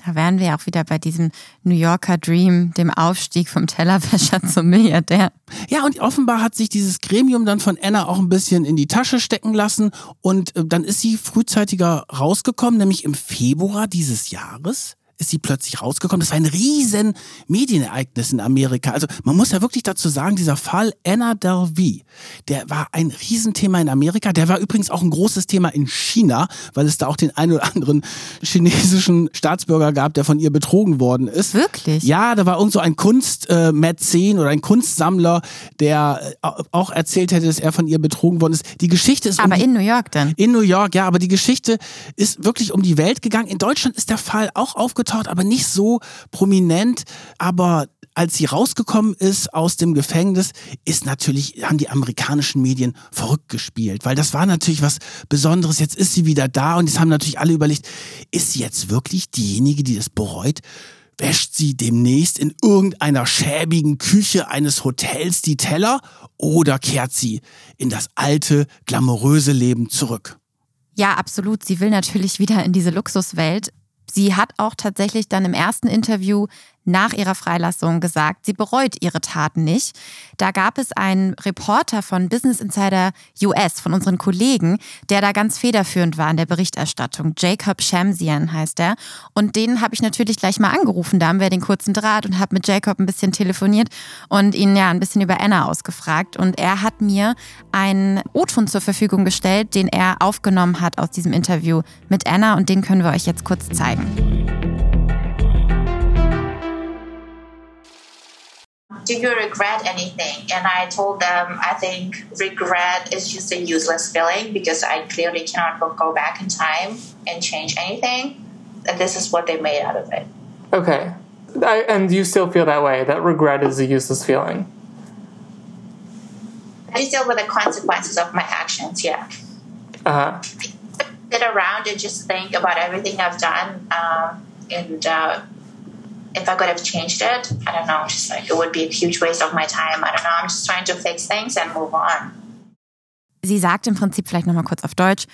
Da wären wir auch wieder bei diesem New Yorker Dream, dem Aufstieg vom Tellerwäscher zum Milliardär. Ja, und offenbar hat sich dieses Gremium dann von Anna auch ein bisschen in die Tasche stecken lassen und äh, dann ist sie frühzeitiger rausgekommen, nämlich im Februar dieses Jahres ist sie plötzlich rausgekommen. Das war ein riesen Medienereignis in Amerika. Also man muss ja wirklich dazu sagen, dieser Fall Anna Delvey, der war ein Riesenthema in Amerika. Der war übrigens auch ein großes Thema in China, weil es da auch den einen oder anderen chinesischen Staatsbürger gab, der von ihr betrogen worden ist. Wirklich? Ja, da war irgend so ein Kunstmäzen oder ein Kunstsammler, der äh, auch erzählt hätte, dass er von ihr betrogen worden ist. Die Geschichte ist Aber um in New York dann? in New York, ja, aber die Geschichte ist wirklich um die Welt gegangen. In Deutschland ist der Fall auch aufgetaucht, aber nicht so prominent. Aber als sie rausgekommen ist aus dem Gefängnis, ist natürlich, haben die amerikanischen Medien verrückt gespielt, weil das war natürlich was Besonderes. Jetzt ist sie wieder da und jetzt haben natürlich alle überlegt, ist sie jetzt wirklich diejenige, die das bereut? Wäscht sie demnächst in irgendeiner schäbigen Küche eines Hotels die Teller oder kehrt sie in das alte, glamouröse Leben zurück? Ja, absolut. Sie will natürlich wieder in diese Luxuswelt. Sie hat auch tatsächlich dann im ersten Interview nach ihrer Freilassung gesagt, sie bereut ihre Taten nicht. Da gab es einen Reporter von Business Insider US, von unseren Kollegen, der da ganz federführend war in der Berichterstattung. Jacob Shamsian heißt er. Und den habe ich natürlich gleich mal angerufen. Da haben wir den kurzen Draht und habe mit Jacob ein bisschen telefoniert und ihn ja ein bisschen über Anna ausgefragt. Und er hat mir einen O-Ton zur Verfügung gestellt, den er aufgenommen hat aus diesem Interview mit Anna. Und den können wir euch jetzt kurz zeigen. Do you regret anything? And I told them, I think regret is just a useless feeling because I clearly cannot go back in time and change anything. And this is what they made out of it. Okay. I, and you still feel that way, that regret is a useless feeling? I deal with the consequences of my actions, yeah. Uh huh. Sit around and just think about everything I've done um, and uh, if I could have changed it, I don't know, just like it would be a huge waste of my time. I don't know, I'm just trying to fix things and move on. Sie sagt im Prinzip vielleicht nochmal kurz auf Deutsch,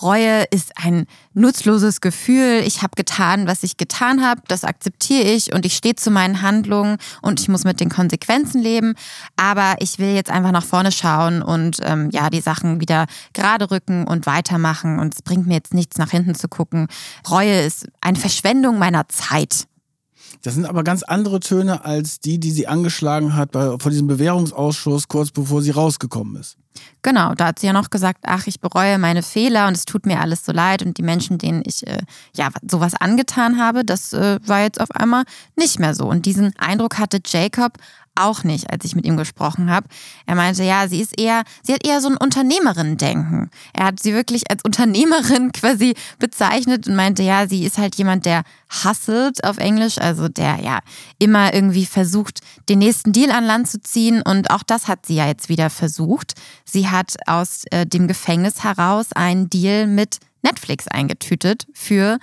Reue ist ein nutzloses Gefühl. Ich habe getan, was ich getan habe. Das akzeptiere ich und ich stehe zu meinen Handlungen und ich muss mit den Konsequenzen leben. Aber ich will jetzt einfach nach vorne schauen und ähm, ja die Sachen wieder gerade rücken und weitermachen. Und es bringt mir jetzt nichts, nach hinten zu gucken. Reue ist eine Verschwendung meiner Zeit. Das sind aber ganz andere Töne als die, die sie angeschlagen hat bei, vor diesem Bewährungsausschuss, kurz bevor sie rausgekommen ist. Genau, da hat sie ja noch gesagt, ach, ich bereue meine Fehler und es tut mir alles so leid und die Menschen, denen ich äh, ja sowas angetan habe, das äh, war jetzt auf einmal nicht mehr so. Und diesen Eindruck hatte Jacob auch nicht, als ich mit ihm gesprochen habe. Er meinte, ja, sie ist eher, sie hat eher so ein Unternehmerin-Denken. Er hat sie wirklich als Unternehmerin quasi bezeichnet und meinte, ja, sie ist halt jemand, der hustelt auf Englisch, also der ja immer irgendwie versucht, den nächsten Deal an Land zu ziehen. Und auch das hat sie ja jetzt wieder versucht. Sie hat aus äh, dem Gefängnis heraus einen Deal mit Netflix eingetütet für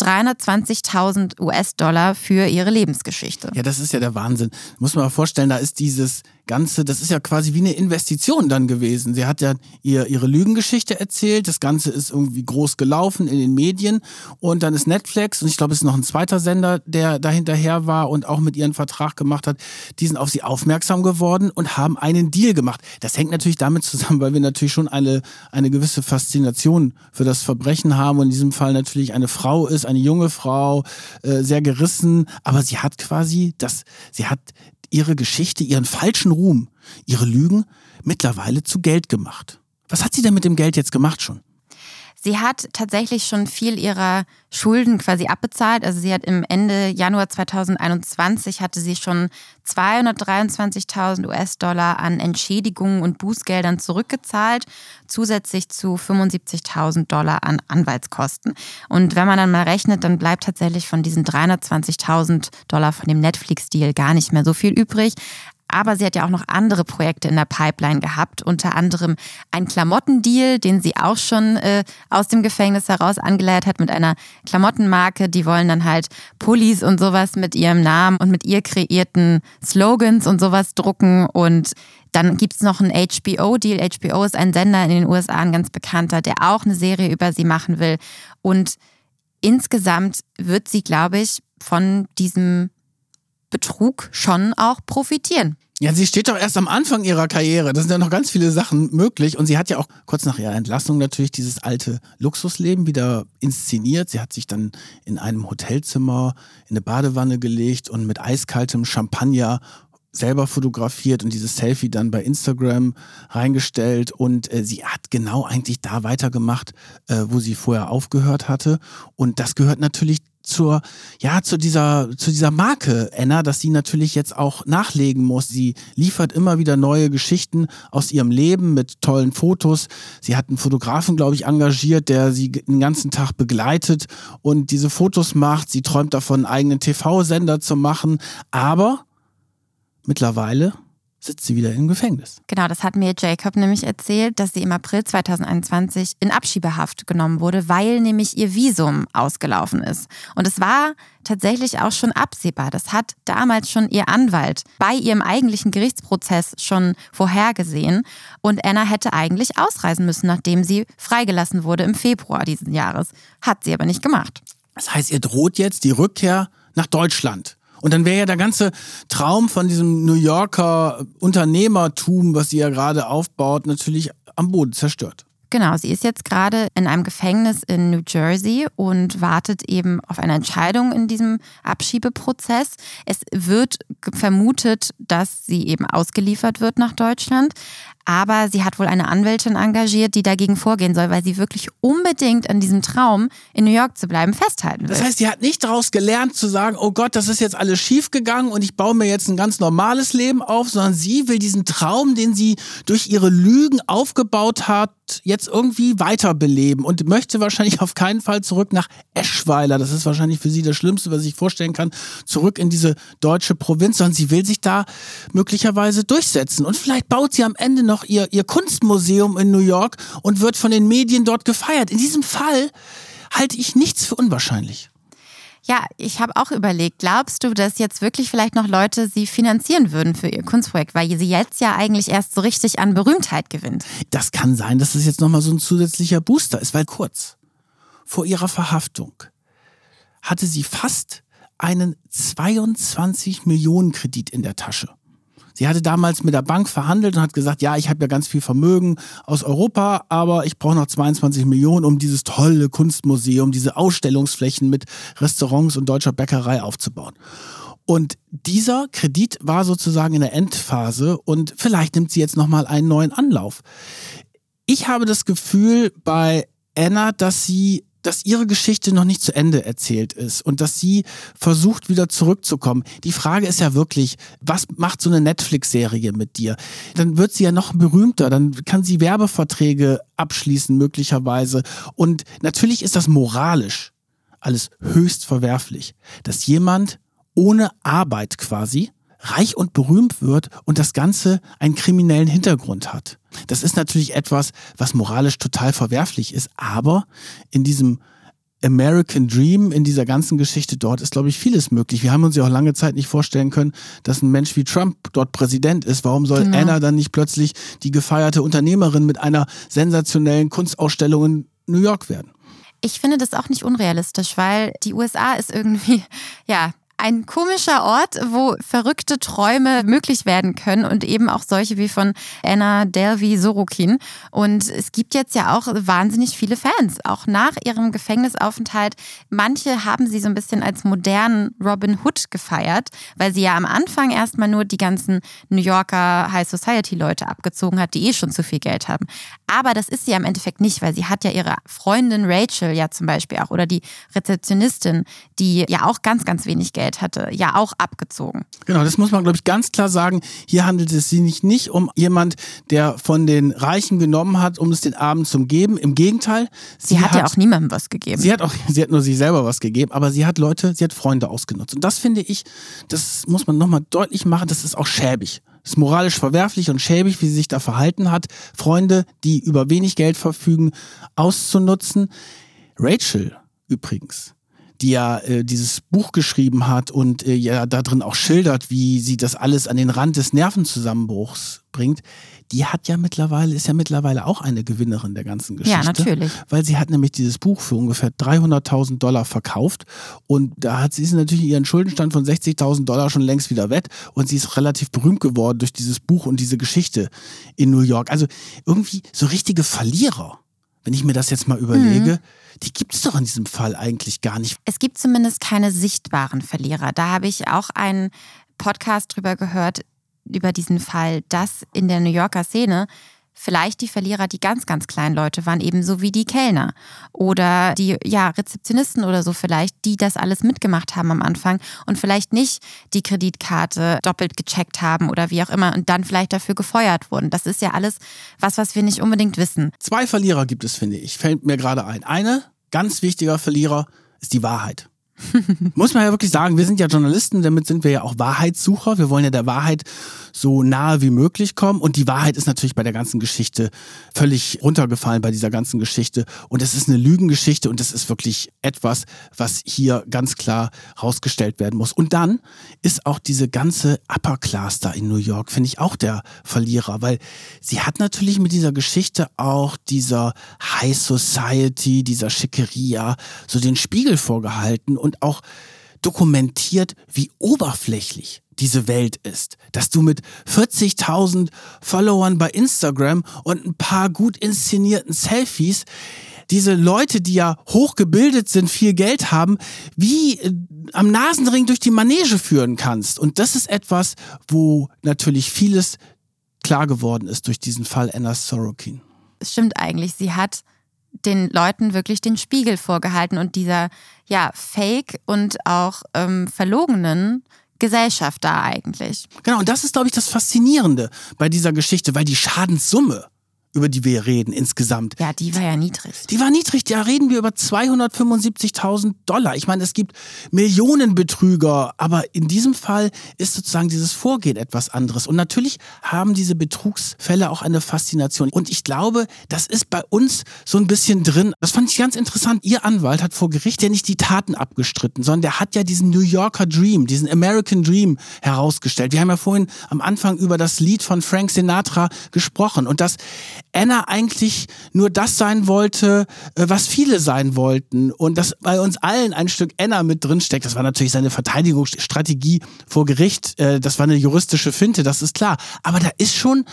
320.000 US-Dollar für ihre Lebensgeschichte. Ja, das ist ja der Wahnsinn. Muss man mal vorstellen, da ist dieses Ganze, das ist ja quasi wie eine Investition dann gewesen. Sie hat ja ihr, ihre Lügengeschichte erzählt, das Ganze ist irgendwie groß gelaufen in den Medien und dann ist Netflix und ich glaube, es ist noch ein zweiter Sender, der dahinterher war und auch mit ihren Vertrag gemacht hat, die sind auf sie aufmerksam geworden und haben einen Deal gemacht. Das hängt natürlich damit zusammen, weil wir natürlich schon eine, eine gewisse Faszination für das Verbrechen haben und in diesem Fall natürlich eine Frau ist, eine junge Frau, äh, sehr gerissen, aber sie hat quasi das, sie hat ihre Geschichte, ihren falschen Ruhm, ihre Lügen mittlerweile zu Geld gemacht. Was hat sie denn mit dem Geld jetzt gemacht schon? Sie hat tatsächlich schon viel ihrer Schulden quasi abbezahlt. Also sie hat im Ende Januar 2021 hatte sie schon 223.000 US-Dollar an Entschädigungen und Bußgeldern zurückgezahlt, zusätzlich zu 75.000 Dollar an Anwaltskosten. Und wenn man dann mal rechnet, dann bleibt tatsächlich von diesen 320.000 Dollar von dem Netflix-Deal gar nicht mehr so viel übrig. Aber sie hat ja auch noch andere Projekte in der Pipeline gehabt, unter anderem ein Klamottendeal, den sie auch schon äh, aus dem Gefängnis heraus angeleiert hat mit einer Klamottenmarke. Die wollen dann halt Pullis und sowas mit ihrem Namen und mit ihr kreierten Slogans und sowas drucken. Und dann gibt es noch einen HBO-Deal. HBO ist ein Sender in den USA, ein ganz bekannter, der auch eine Serie über sie machen will. Und insgesamt wird sie, glaube ich, von diesem Betrug schon auch profitieren. Ja, sie steht doch erst am Anfang ihrer Karriere. Da sind ja noch ganz viele Sachen möglich. Und sie hat ja auch kurz nach ihrer Entlassung natürlich dieses alte Luxusleben wieder inszeniert. Sie hat sich dann in einem Hotelzimmer in eine Badewanne gelegt und mit eiskaltem Champagner selber fotografiert und dieses Selfie dann bei Instagram reingestellt und äh, sie hat genau eigentlich da weitergemacht, äh, wo sie vorher aufgehört hatte und das gehört natürlich zur, ja, zu dieser, zu dieser Marke Anna, dass sie natürlich jetzt auch nachlegen muss. Sie liefert immer wieder neue Geschichten aus ihrem Leben mit tollen Fotos. Sie hat einen Fotografen, glaube ich, engagiert, der sie den ganzen Tag begleitet und diese Fotos macht. Sie träumt davon, einen eigenen TV-Sender zu machen. Aber mittlerweile sitzt sie wieder im Gefängnis. Genau, das hat mir Jacob nämlich erzählt, dass sie im April 2021 in Abschiebehaft genommen wurde, weil nämlich ihr Visum ausgelaufen ist. Und es war tatsächlich auch schon absehbar. Das hat damals schon ihr Anwalt bei ihrem eigentlichen Gerichtsprozess schon vorhergesehen. Und Anna hätte eigentlich ausreisen müssen, nachdem sie freigelassen wurde im Februar dieses Jahres. Hat sie aber nicht gemacht. Das heißt, ihr droht jetzt die Rückkehr nach Deutschland. Und dann wäre ja der ganze Traum von diesem New Yorker Unternehmertum, was sie ja gerade aufbaut, natürlich am Boden zerstört. Genau, sie ist jetzt gerade in einem Gefängnis in New Jersey und wartet eben auf eine Entscheidung in diesem Abschiebeprozess. Es wird vermutet, dass sie eben ausgeliefert wird nach Deutschland. Aber sie hat wohl eine Anwältin engagiert, die dagegen vorgehen soll, weil sie wirklich unbedingt an diesem Traum, in New York zu bleiben, festhalten will. Das heißt, sie hat nicht daraus gelernt zu sagen, oh Gott, das ist jetzt alles schief gegangen und ich baue mir jetzt ein ganz normales Leben auf, sondern sie will diesen Traum, den sie durch ihre Lügen aufgebaut hat, jetzt irgendwie weiterbeleben und möchte wahrscheinlich auf keinen Fall zurück nach Eschweiler. Das ist wahrscheinlich für sie das Schlimmste, was ich vorstellen kann, zurück in diese deutsche Provinz, sondern sie will sich da möglicherweise durchsetzen. Und vielleicht baut sie am Ende noch ihr, ihr Kunstmuseum in New York und wird von den Medien dort gefeiert. In diesem Fall halte ich nichts für unwahrscheinlich. Ja, ich habe auch überlegt, glaubst du, dass jetzt wirklich vielleicht noch Leute sie finanzieren würden für ihr Kunstprojekt, weil sie jetzt ja eigentlich erst so richtig an Berühmtheit gewinnt? Das kann sein, dass es jetzt nochmal so ein zusätzlicher Booster ist, weil kurz vor ihrer Verhaftung hatte sie fast einen 22 Millionen Kredit in der Tasche. Sie hatte damals mit der Bank verhandelt und hat gesagt, ja, ich habe ja ganz viel Vermögen aus Europa, aber ich brauche noch 22 Millionen, um dieses tolle Kunstmuseum, diese Ausstellungsflächen mit Restaurants und deutscher Bäckerei aufzubauen. Und dieser Kredit war sozusagen in der Endphase und vielleicht nimmt sie jetzt nochmal einen neuen Anlauf. Ich habe das Gefühl bei Anna, dass sie dass ihre Geschichte noch nicht zu Ende erzählt ist und dass sie versucht, wieder zurückzukommen. Die Frage ist ja wirklich, was macht so eine Netflix-Serie mit dir? Dann wird sie ja noch berühmter, dann kann sie Werbeverträge abschließen möglicherweise. Und natürlich ist das moralisch alles höchst verwerflich, dass jemand ohne Arbeit quasi reich und berühmt wird und das Ganze einen kriminellen Hintergrund hat. Das ist natürlich etwas, was moralisch total verwerflich ist, aber in diesem American Dream in dieser ganzen Geschichte dort ist, glaube ich, vieles möglich. Wir haben uns ja auch lange Zeit nicht vorstellen können, dass ein Mensch wie Trump dort Präsident ist. Warum soll genau. Anna dann nicht plötzlich die gefeierte Unternehmerin mit einer sensationellen Kunstausstellung in New York werden? Ich finde das auch nicht unrealistisch, weil die USA ist irgendwie, ja, ein komischer Ort, wo verrückte Träume möglich werden können und eben auch solche wie von Anna Delvey Sorokin. Und es gibt jetzt ja auch wahnsinnig viele Fans, auch nach ihrem Gefängnisaufenthalt. Manche haben sie so ein bisschen als modernen Robin Hood gefeiert, weil sie ja am Anfang erstmal nur die ganzen New Yorker High Society Leute abgezogen hat, die eh schon zu viel Geld haben. Aber das ist sie ja im Endeffekt nicht, weil sie hat ja ihre Freundin Rachel ja zum Beispiel auch oder die Rezeptionistin, die ja auch ganz, ganz wenig Geld Geld hatte, ja auch abgezogen. Genau, das muss man, glaube ich, ganz klar sagen. Hier handelt es sich nicht um jemand, der von den Reichen genommen hat, um es den Armen zu geben. Im Gegenteil. Sie, sie hat, hat ja auch niemandem was gegeben. Sie hat auch, sie hat nur sich selber was gegeben, aber sie hat Leute, sie hat Freunde ausgenutzt. Und das finde ich, das muss man nochmal deutlich machen, das ist auch schäbig. Ist moralisch verwerflich und schäbig, wie sie sich da verhalten hat, Freunde, die über wenig Geld verfügen, auszunutzen. Rachel übrigens die ja äh, dieses Buch geschrieben hat und äh, ja da drin auch schildert, wie sie das alles an den Rand des Nervenzusammenbruchs bringt, die hat ja mittlerweile, ist ja mittlerweile auch eine Gewinnerin der ganzen Geschichte. Ja, natürlich. Weil sie hat nämlich dieses Buch für ungefähr 300.000 Dollar verkauft und da hat sie ist natürlich ihren Schuldenstand von 60.000 Dollar schon längst wieder wett und sie ist relativ berühmt geworden durch dieses Buch und diese Geschichte in New York. Also irgendwie so richtige Verlierer, wenn ich mir das jetzt mal überlege. Mhm. Die gibt es doch in diesem Fall eigentlich gar nicht. Es gibt zumindest keine sichtbaren Verlierer. Da habe ich auch einen Podcast drüber gehört, über diesen Fall, dass in der New Yorker Szene vielleicht die Verlierer die ganz, ganz kleinen Leute waren, ebenso wie die Kellner oder die ja, Rezeptionisten oder so vielleicht, die das alles mitgemacht haben am Anfang und vielleicht nicht die Kreditkarte doppelt gecheckt haben oder wie auch immer und dann vielleicht dafür gefeuert wurden. Das ist ja alles was, was wir nicht unbedingt wissen. Zwei Verlierer gibt es, finde ich. Fällt mir gerade ein. Eine, ganz wichtiger Verlierer, ist die Wahrheit. Muss man ja wirklich sagen, wir sind ja Journalisten, damit sind wir ja auch Wahrheitssucher. Wir wollen ja der Wahrheit so nahe wie möglich kommen. Und die Wahrheit ist natürlich bei der ganzen Geschichte völlig runtergefallen bei dieser ganzen Geschichte. Und es ist eine Lügengeschichte und es ist wirklich etwas, was hier ganz klar rausgestellt werden muss. Und dann ist auch diese ganze Upper Class da in New York, finde ich auch der Verlierer, weil sie hat natürlich mit dieser Geschichte auch dieser High Society, dieser Schickeria so den Spiegel vorgehalten und auch dokumentiert, wie oberflächlich diese Welt ist. Dass du mit 40.000 Followern bei Instagram und ein paar gut inszenierten Selfies diese Leute, die ja hochgebildet sind, viel Geld haben, wie äh, am Nasenring durch die Manege führen kannst. Und das ist etwas, wo natürlich vieles klar geworden ist durch diesen Fall Anna Sorokin. Es stimmt eigentlich, sie hat den Leuten wirklich den Spiegel vorgehalten und dieser ja fake und auch ähm, verlogenen Gesellschaft da eigentlich. Genau, und das ist, glaube ich, das Faszinierende bei dieser Geschichte, weil die Schadenssumme, über die wir reden insgesamt, Ja, die war ja niedrig. die war niedrig. Da reden wir über 275.000 Dollar. Ich meine, es gibt Millionen Betrüger, aber in diesem Fall ist sozusagen dieses Vorgehen etwas anderes. Und natürlich haben diese Betrugsfälle auch eine Faszination. Und ich glaube, das ist bei uns so ein bisschen drin. Das fand ich ganz interessant. Ihr Anwalt hat vor Gericht ja nicht die Taten abgestritten, sondern der hat ja diesen New Yorker Dream, diesen American Dream herausgestellt. Wir haben ja vorhin am Anfang über das Lied von Frank Sinatra gesprochen und dass Anna eigentlich nur das sein wollte, äh, was viele sein wollten und dass bei uns allen ein Stück Anna mit drin steckt. Das war natürlich seine Verteidigungsstrategie vor Gericht. Äh, Das war eine juristische Finte, das ist klar. Aber da ist schon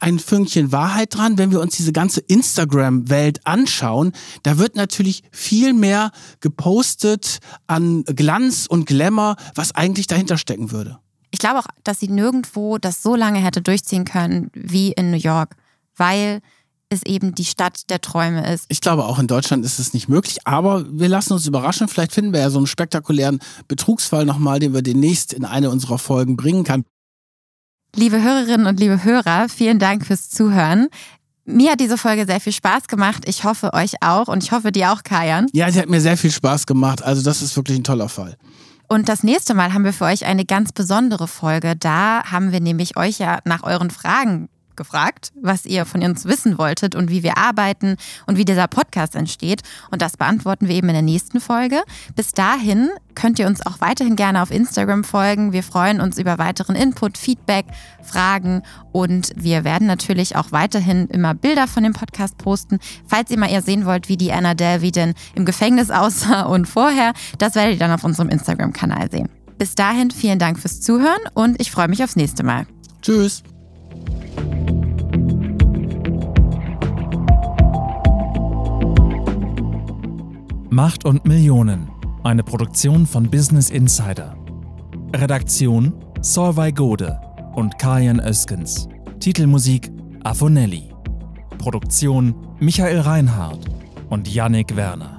ein Fünkchen Wahrheit dran, wenn wir uns diese ganze Instagram-Welt anschauen. Da wird natürlich viel mehr gepostet an Glanz und Glamour, was eigentlich dahinter stecken würde. Ich glaube auch, dass sie nirgendwo das so lange hätte durchziehen können wie in New York, weil es eben die Stadt der Träume ist. Ich glaube, auch in Deutschland ist es nicht möglich, aber wir lassen uns überraschen. Vielleicht finden wir ja so einen spektakulären Betrugsfall nochmal, den wir demnächst in eine unserer Folgen bringen kann. Liebe Hörerinnen und liebe Hörer, vielen Dank fürs Zuhören. Mir hat diese Folge sehr viel Spaß gemacht. Ich hoffe euch auch und ich hoffe dir auch, Kajan. Ja, sie hat mir sehr viel Spaß gemacht. Also das ist wirklich ein toller Fall. Und das nächste Mal haben wir für euch eine ganz besondere Folge. Da haben wir nämlich euch ja nach euren Fragen gefragt, was ihr von uns wissen wolltet und wie wir arbeiten und wie dieser Podcast entsteht. Und das beantworten wir eben in der nächsten Folge. Bis dahin könnt ihr uns auch weiterhin gerne auf Instagram folgen. Wir freuen uns über weiteren Input, Feedback, Fragen und wir werden natürlich auch weiterhin immer Bilder von dem Podcast posten. Falls ihr mal eher sehen wollt, wie die Anna Delvey denn im Gefängnis aussah und vorher, das werdet ihr dann auf unserem Instagram-Kanal sehen. Bis dahin vielen Dank fürs Zuhören und ich freue mich aufs nächste Mal. Tschüss. Macht und Millionen. Eine Produktion von Business Insider. Redaktion Solvay Gode und Kajan Öskens. Titelmusik Afonelli. Produktion Michael Reinhardt und Yannick Werner.